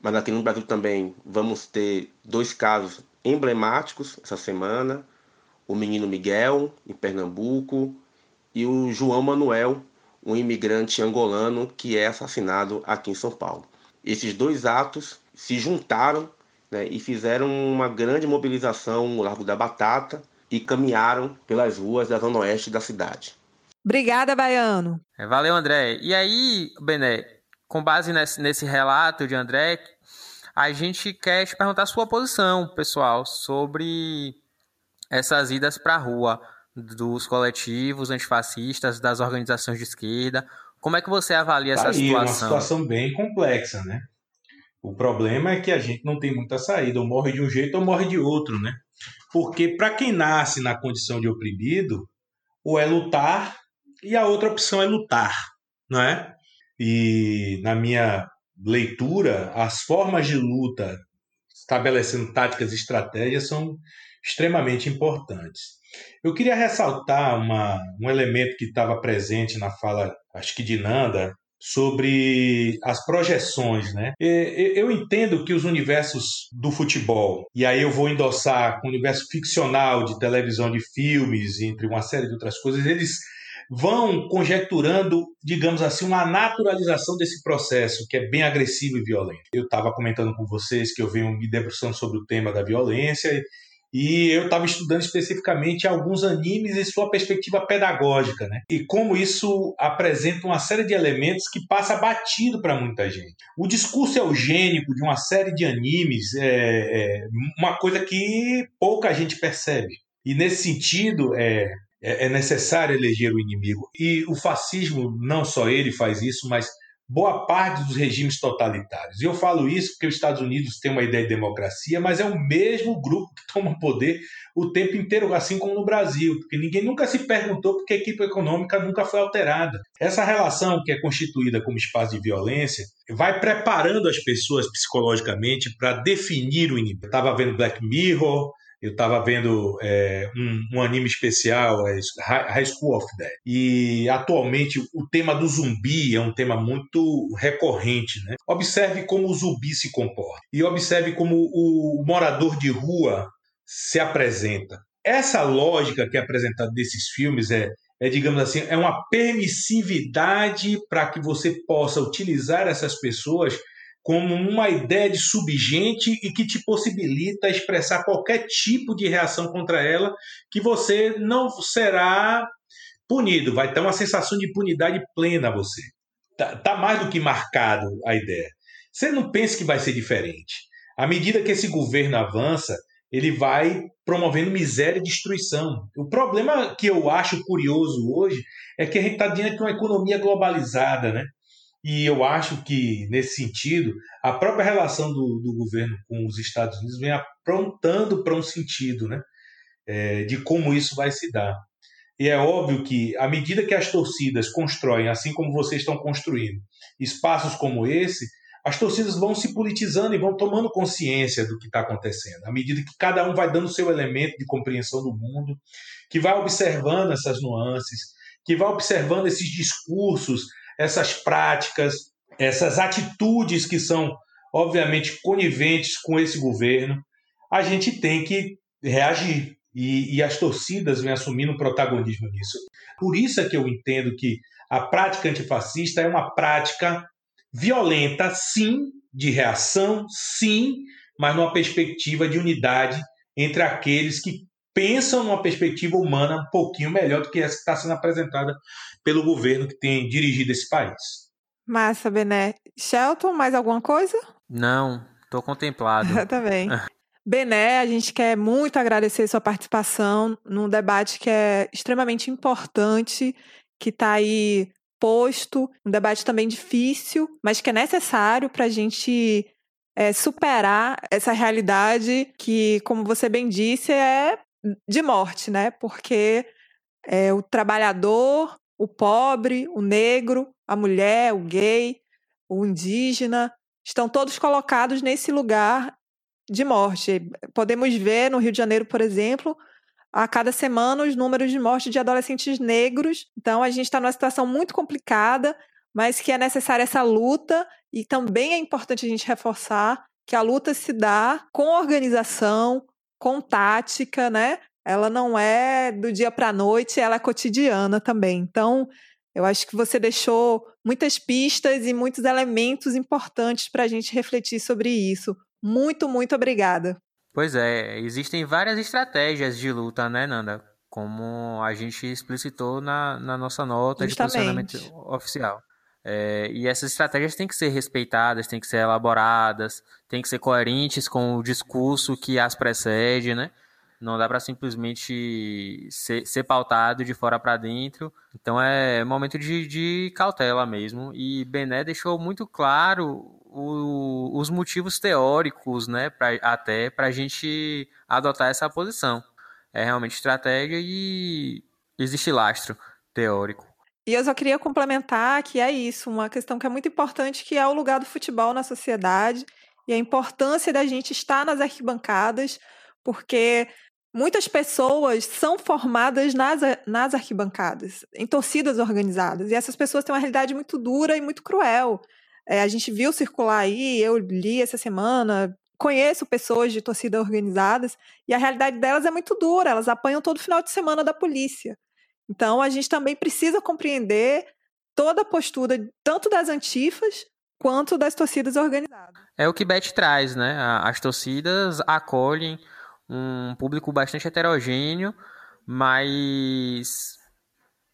mas aqui no Brasil também vamos ter dois casos emblemáticos essa semana: o menino Miguel, em Pernambuco, e o João Manuel, um imigrante angolano que é assassinado aqui em São Paulo. Esses dois atos se juntaram né, e fizeram uma grande mobilização no Largo da Batata e caminharam pelas ruas da zona oeste da cidade. Obrigada, Baiano. É, valeu, André. E aí, Bené, com base nesse, nesse relato de André, a gente quer te perguntar a sua posição, pessoal, sobre essas idas para a rua dos coletivos antifascistas, das organizações de esquerda. Como é que você avalia tá essa aí, situação? É uma situação bem complexa, né? O problema é que a gente não tem muita saída, ou morre de um jeito ou morre de outro, né? Porque para quem nasce na condição de oprimido, ou é lutar e a outra opção é lutar, não é? E na minha leitura, as formas de luta estabelecendo táticas e estratégias são extremamente importantes. Eu queria ressaltar uma, um elemento que estava presente na fala, acho que de Nanda, sobre as projeções, né? Eu entendo que os universos do futebol, e aí eu vou endossar com o universo ficcional de televisão, de filmes, entre uma série de outras coisas, eles vão conjecturando, digamos assim, uma naturalização desse processo que é bem agressivo e violento. Eu estava comentando com vocês que eu venho me debruçando sobre o tema da violência e eu estava estudando especificamente alguns animes e sua perspectiva pedagógica, né? E como isso apresenta uma série de elementos que passa batido para muita gente. O discurso eugênico de uma série de animes é, é uma coisa que pouca gente percebe. E nesse sentido, é, é, é necessário eleger o inimigo. E o fascismo, não só ele faz isso, mas boa parte dos regimes totalitários. E eu falo isso porque os Estados Unidos têm uma ideia de democracia, mas é o mesmo grupo que toma poder o tempo inteiro, assim como no Brasil, porque ninguém nunca se perguntou porque a equipe econômica nunca foi alterada. Essa relação que é constituída como espaço de violência vai preparando as pessoas psicologicamente para definir o inimigo. Estava vendo Black Mirror, eu estava vendo é, um, um, anime especial, é, High School of Dead. E atualmente o tema do zumbi é um tema muito recorrente. Né? Observe como o zumbi se comporta e observe como o morador de rua se apresenta. Essa lógica que é apresentada desses filmes é, é digamos assim, é uma permissividade para que você possa utilizar essas pessoas como uma ideia de subgente e que te possibilita expressar qualquer tipo de reação contra ela, que você não será punido, vai ter uma sensação de impunidade plena a você. Tá, tá mais do que marcado a ideia. Você não pensa que vai ser diferente. À medida que esse governo avança, ele vai promovendo miséria e destruição. O problema que eu acho curioso hoje é que a gente está diante de uma economia globalizada, né? E eu acho que, nesse sentido, a própria relação do, do governo com os Estados Unidos vem aprontando para um sentido né, é, de como isso vai se dar. E é óbvio que, à medida que as torcidas constroem, assim como vocês estão construindo, espaços como esse, as torcidas vão se politizando e vão tomando consciência do que está acontecendo, à medida que cada um vai dando seu elemento de compreensão do mundo, que vai observando essas nuances, que vai observando esses discursos essas práticas, essas atitudes que são, obviamente, coniventes com esse governo, a gente tem que reagir. E, e as torcidas vêm assumindo protagonismo nisso. Por isso é que eu entendo que a prática antifascista é uma prática violenta, sim, de reação, sim, mas numa perspectiva de unidade entre aqueles que pensam numa perspectiva humana um pouquinho melhor do que essa que está sendo apresentada pelo governo que tem dirigido esse país. Massa, Bené. Shelton, mais alguma coisa? Não, estou contemplado. tá bem. Bené, a gente quer muito agradecer sua participação num debate que é extremamente importante, que está aí posto, um debate também difícil, mas que é necessário para a gente é, superar essa realidade que, como você bem disse, é de morte, né? Porque é, o trabalhador, o pobre, o negro, a mulher, o gay, o indígena, estão todos colocados nesse lugar de morte. Podemos ver no Rio de Janeiro, por exemplo, a cada semana os números de morte de adolescentes negros. Então, a gente está numa situação muito complicada, mas que é necessária essa luta e também é importante a gente reforçar que a luta se dá com organização, com tática, né? ela não é do dia para a noite, ela é cotidiana também. Então, eu acho que você deixou muitas pistas e muitos elementos importantes para a gente refletir sobre isso. Muito, muito obrigada. Pois é, existem várias estratégias de luta, né, Nanda? Como a gente explicitou na, na nossa nota Justamente. de posicionamento oficial. É, e essas estratégias têm que ser respeitadas, têm que ser elaboradas, têm que ser coerentes com o discurso que as precede, né? Não dá para simplesmente ser, ser, pautado de fora para dentro. Então é momento de, de cautela mesmo. E Bené deixou muito claro o, os motivos teóricos, né, pra, até para a gente adotar essa posição. É realmente estratégia e existe lastro teórico. E eu só queria complementar que é isso, uma questão que é muito importante, que é o lugar do futebol na sociedade e a importância da gente estar nas arquibancadas, porque Muitas pessoas são formadas nas, nas arquibancadas, em torcidas organizadas, e essas pessoas têm uma realidade muito dura e muito cruel. É, a gente viu circular aí, eu li essa semana, conheço pessoas de torcida organizadas, e a realidade delas é muito dura, elas apanham todo final de semana da polícia. Então a gente também precisa compreender toda a postura, tanto das antifas quanto das torcidas organizadas. É o que Beth traz, né? As torcidas acolhem um público bastante heterogêneo, mas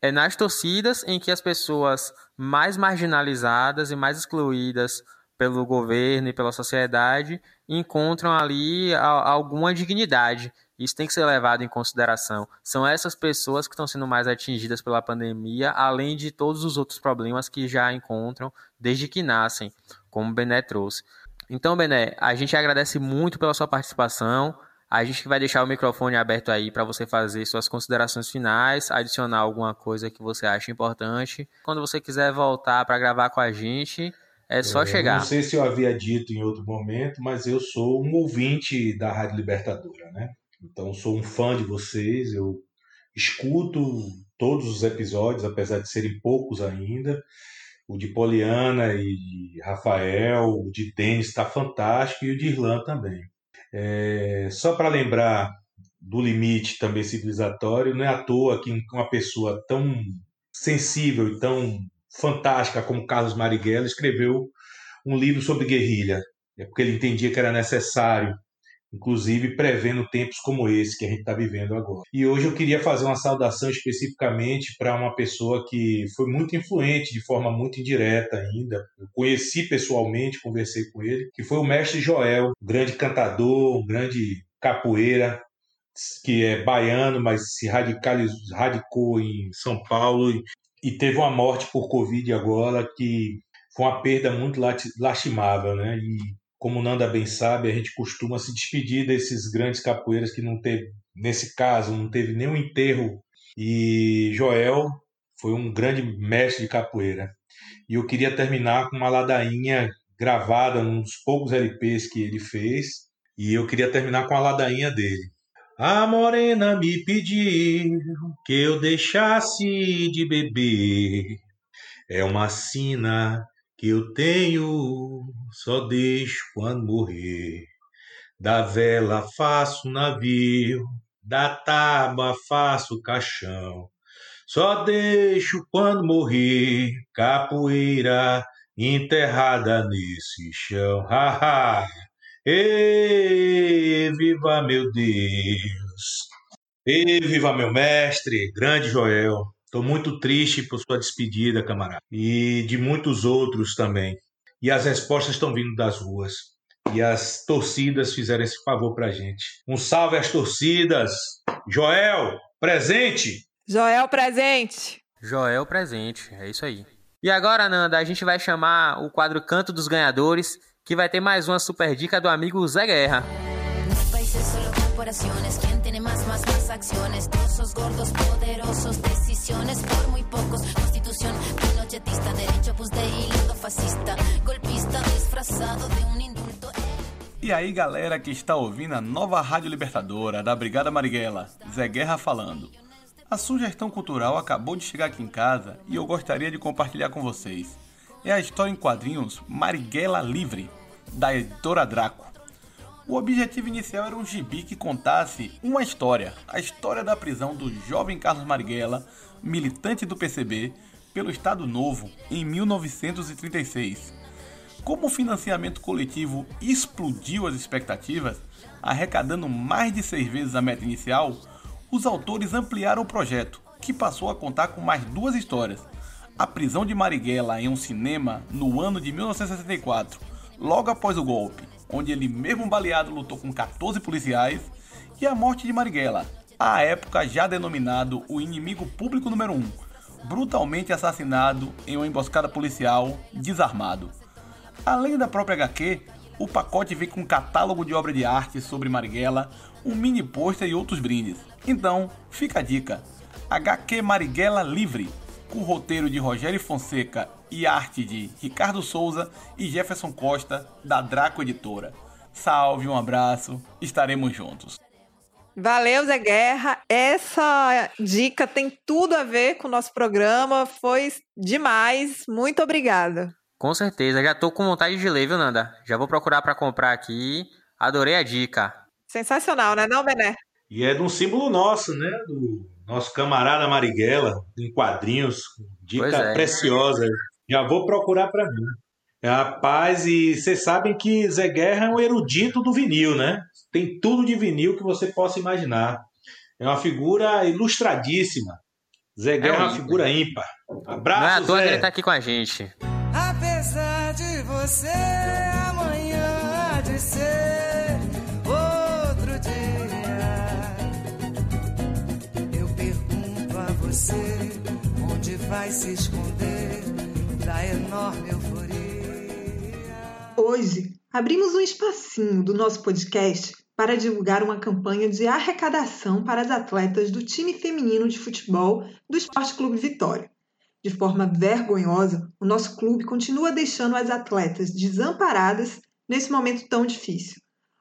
é nas torcidas em que as pessoas mais marginalizadas e mais excluídas pelo governo e pela sociedade encontram ali alguma dignidade. Isso tem que ser levado em consideração. São essas pessoas que estão sendo mais atingidas pela pandemia, além de todos os outros problemas que já encontram desde que nascem, como o Bené trouxe. Então, Bené, a gente agradece muito pela sua participação. A gente vai deixar o microfone aberto aí para você fazer suas considerações finais, adicionar alguma coisa que você acha importante. Quando você quiser voltar para gravar com a gente, é só é, chegar. Não sei se eu havia dito em outro momento, mas eu sou um ouvinte da Rádio Libertadora, né? Então sou um fã de vocês, eu escuto todos os episódios, apesar de serem poucos ainda. O de Poliana e Rafael, o de Denis está fantástico e o de Irlã também. É, só para lembrar do limite também civilizatório, não é à toa que uma pessoa tão sensível e tão fantástica como Carlos Marighella escreveu um livro sobre guerrilha. É porque ele entendia que era necessário, inclusive prevendo tempos como esse que a gente está vivendo agora. E hoje eu queria fazer uma saudação especificamente para uma pessoa que foi muito influente, de forma muito indireta ainda. Eu conheci pessoalmente, conversei com ele, que foi o mestre Joel, um grande cantador, um grande capoeira, que é baiano, mas se radicalizou, radicou em São Paulo e teve uma morte por Covid agora que foi uma perda muito lastimável, né? E como Nanda bem sabe, a gente costuma se despedir desses grandes capoeiras que não teve, nesse caso, não teve nenhum enterro. E Joel foi um grande mestre de capoeira. E eu queria terminar com uma ladainha gravada num dos poucos LPs que ele fez. E eu queria terminar com a ladainha dele. A morena me pediu que eu deixasse de beber. É uma sina que eu tenho, só deixo quando morrer. Da vela faço navio, da tábua faço caixão. Só deixo quando morrer, capoeira enterrada nesse chão. Ha, ha. E viva meu Deus! E viva meu mestre, grande Joel. Estou muito triste por sua despedida, camarada. E de muitos outros também. E as respostas estão vindo das ruas. E as torcidas fizeram esse favor pra gente. Um salve às torcidas! Joel, presente! Joel, presente! Joel, presente. É isso aí. E agora, Nanda, a gente vai chamar o quadro Canto dos Ganhadores que vai ter mais uma super dica do amigo Zé Guerra. E aí galera que está ouvindo a nova Rádio Libertadora da Brigada Marighella, Zé Guerra falando. A sugestão cultural acabou de chegar aqui em casa e eu gostaria de compartilhar com vocês. É a história em quadrinhos Marighella Livre, da editora Draco. O objetivo inicial era um gibi que contasse uma história, a história da prisão do jovem Carlos Marighella, militante do PCB, pelo Estado Novo em 1936. Como o financiamento coletivo explodiu as expectativas, arrecadando mais de seis vezes a meta inicial, os autores ampliaram o projeto, que passou a contar com mais duas histórias, a prisão de Marighella em um cinema no ano de 1964, logo após o golpe, onde ele mesmo baleado lutou com 14 policiais, e a morte de Marighella, à época já denominado o inimigo público número 1, brutalmente assassinado em uma emboscada policial desarmado. Além da própria HQ, o pacote vem com um catálogo de obra de arte sobre Marighella, um mini pôster e outros brindes. Então, fica a dica: HQ Marighella Livre com roteiro de Rogério Fonseca e arte de Ricardo Souza e Jefferson Costa, da Draco Editora. Salve, um abraço, estaremos juntos. Valeu, Zé Guerra. Essa dica tem tudo a ver com o nosso programa. Foi demais. Muito obrigada. Com certeza. Já tô com vontade de ler, viu, Nanda? Já vou procurar para comprar aqui. Adorei a dica. Sensacional, né, não, Bené? E é de um símbolo nosso, né? Do nosso camarada Marighella, em quadrinhos, dica é. preciosa. Já vou procurar para mim. Rapaz, e vocês sabem que Zé Guerra é um erudito do vinil, né? Tem tudo de vinil que você possa imaginar. É uma figura ilustradíssima. Zé Guerra é uma figura ímpar. Abraço, Não é à toa Zé. que ele tá aqui com a gente. Apesar de você você onde vai se esconder da enorme euforia. Hoje, abrimos um espacinho do nosso podcast para divulgar uma campanha de arrecadação para as atletas do time feminino de futebol do Esporte Clube Vitória. De forma vergonhosa, o nosso clube continua deixando as atletas desamparadas nesse momento tão difícil.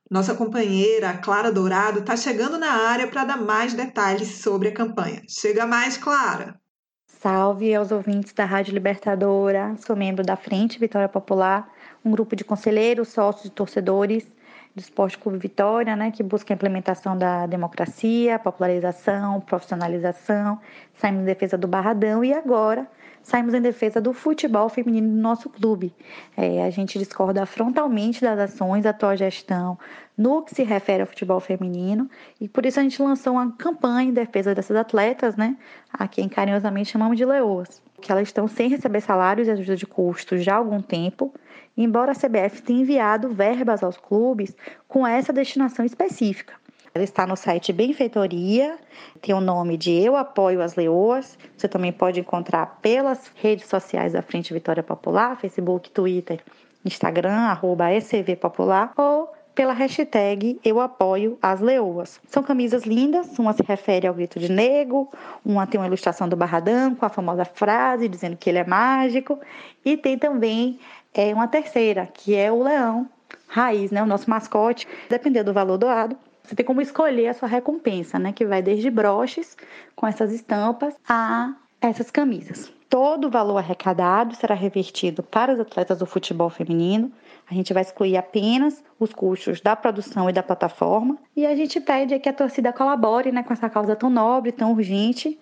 Nossa companheira, Clara Dourado, está chegando na área para dar mais detalhes sobre a campanha. Chega mais, Clara! Salve aos ouvintes da Rádio Libertadora. Sou membro da Frente Vitória Popular, um grupo de conselheiros, sócios e torcedores do Esporte Clube Vitória, né, que busca a implementação da democracia, popularização, profissionalização. Saímos em defesa do Barradão e agora saímos em defesa do futebol feminino do nosso clube. É, a gente discorda frontalmente das ações da atual gestão no que se refere ao futebol feminino e por isso a gente lançou uma campanha em defesa dessas atletas, né, a quem carinhosamente chamamos de leoas, que elas estão sem receber salários e ajuda de custo já há algum tempo, embora a CBF tenha enviado verbas aos clubes com essa destinação específica. Ela está no site Benfeitoria, tem o nome de Eu Apoio as Leoas. Você também pode encontrar pelas redes sociais da Frente Vitória Popular, Facebook, Twitter, Instagram, arroba ECV Popular, ou pela hashtag Eu Apoio as Leoas. São camisas lindas, uma se refere ao grito de nego, uma tem uma ilustração do Barradão com a famosa frase dizendo que ele é mágico, e tem também é, uma terceira, que é o leão raiz, né, o nosso mascote. Dependendo do valor doado, você tem como escolher a sua recompensa, né? Que vai desde broches com essas estampas a essas camisas. Todo o valor arrecadado será revertido para os atletas do futebol feminino. A gente vai excluir apenas os custos da produção e da plataforma. E a gente pede que a torcida colabore né, com essa causa tão nobre, tão urgente,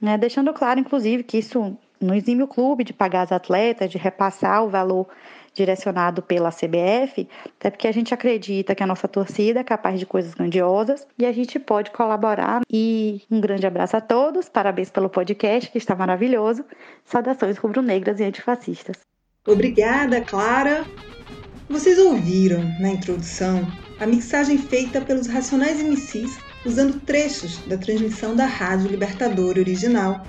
né, deixando claro, inclusive, que isso não exime o clube de pagar as atletas, de repassar o valor direcionado pela CBF, até porque a gente acredita que a nossa torcida é capaz de coisas grandiosas e a gente pode colaborar. E um grande abraço a todos, parabéns pelo podcast, que está maravilhoso. Saudações rubro-negras e antifascistas. Obrigada, Clara! Vocês ouviram, na introdução, a mixagem feita pelos Racionais MCs usando trechos da transmissão da Rádio Libertadora original.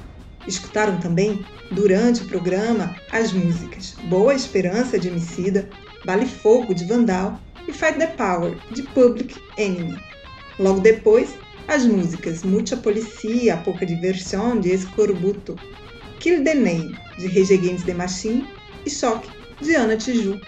Escutaram também, durante o programa, as músicas Boa Esperança de Emicida, Vale Fogo de Vandal e Fight the Power de Public Enemy. Logo depois, as músicas Mucha Policia, Pouca Diversão de Escorbuto, Kill the Name de Rage Against the Machine e Choque de Ana Tiju.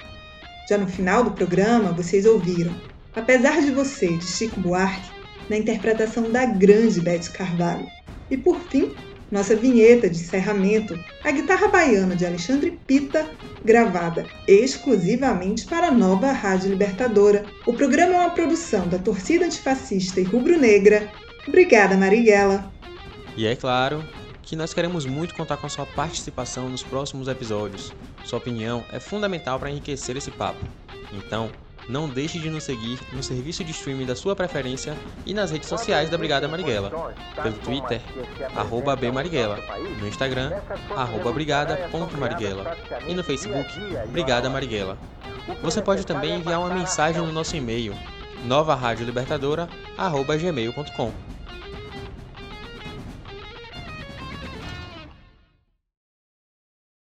Já no final do programa, vocês ouviram Apesar de Você de Chico Buarque, na interpretação da grande Beth Carvalho. E por fim, nossa vinheta de encerramento, a guitarra baiana de Alexandre Pita, gravada exclusivamente para a nova Rádio Libertadora. O programa é uma produção da torcida antifascista e rubro-negra. Obrigada, Marighella. E é claro que nós queremos muito contar com a sua participação nos próximos episódios. Sua opinião é fundamental para enriquecer esse papo. Então, não deixe de nos seguir no serviço de streaming da sua preferência e nas redes sociais da Brigada Marighella. Pelo Twitter, arroba bmarighella. No Instagram, arroba brigada.marighella. E no Facebook, Brigada Marighella. Você pode também enviar uma mensagem no nosso e-mail, novaradiolibertadora.gmail.com.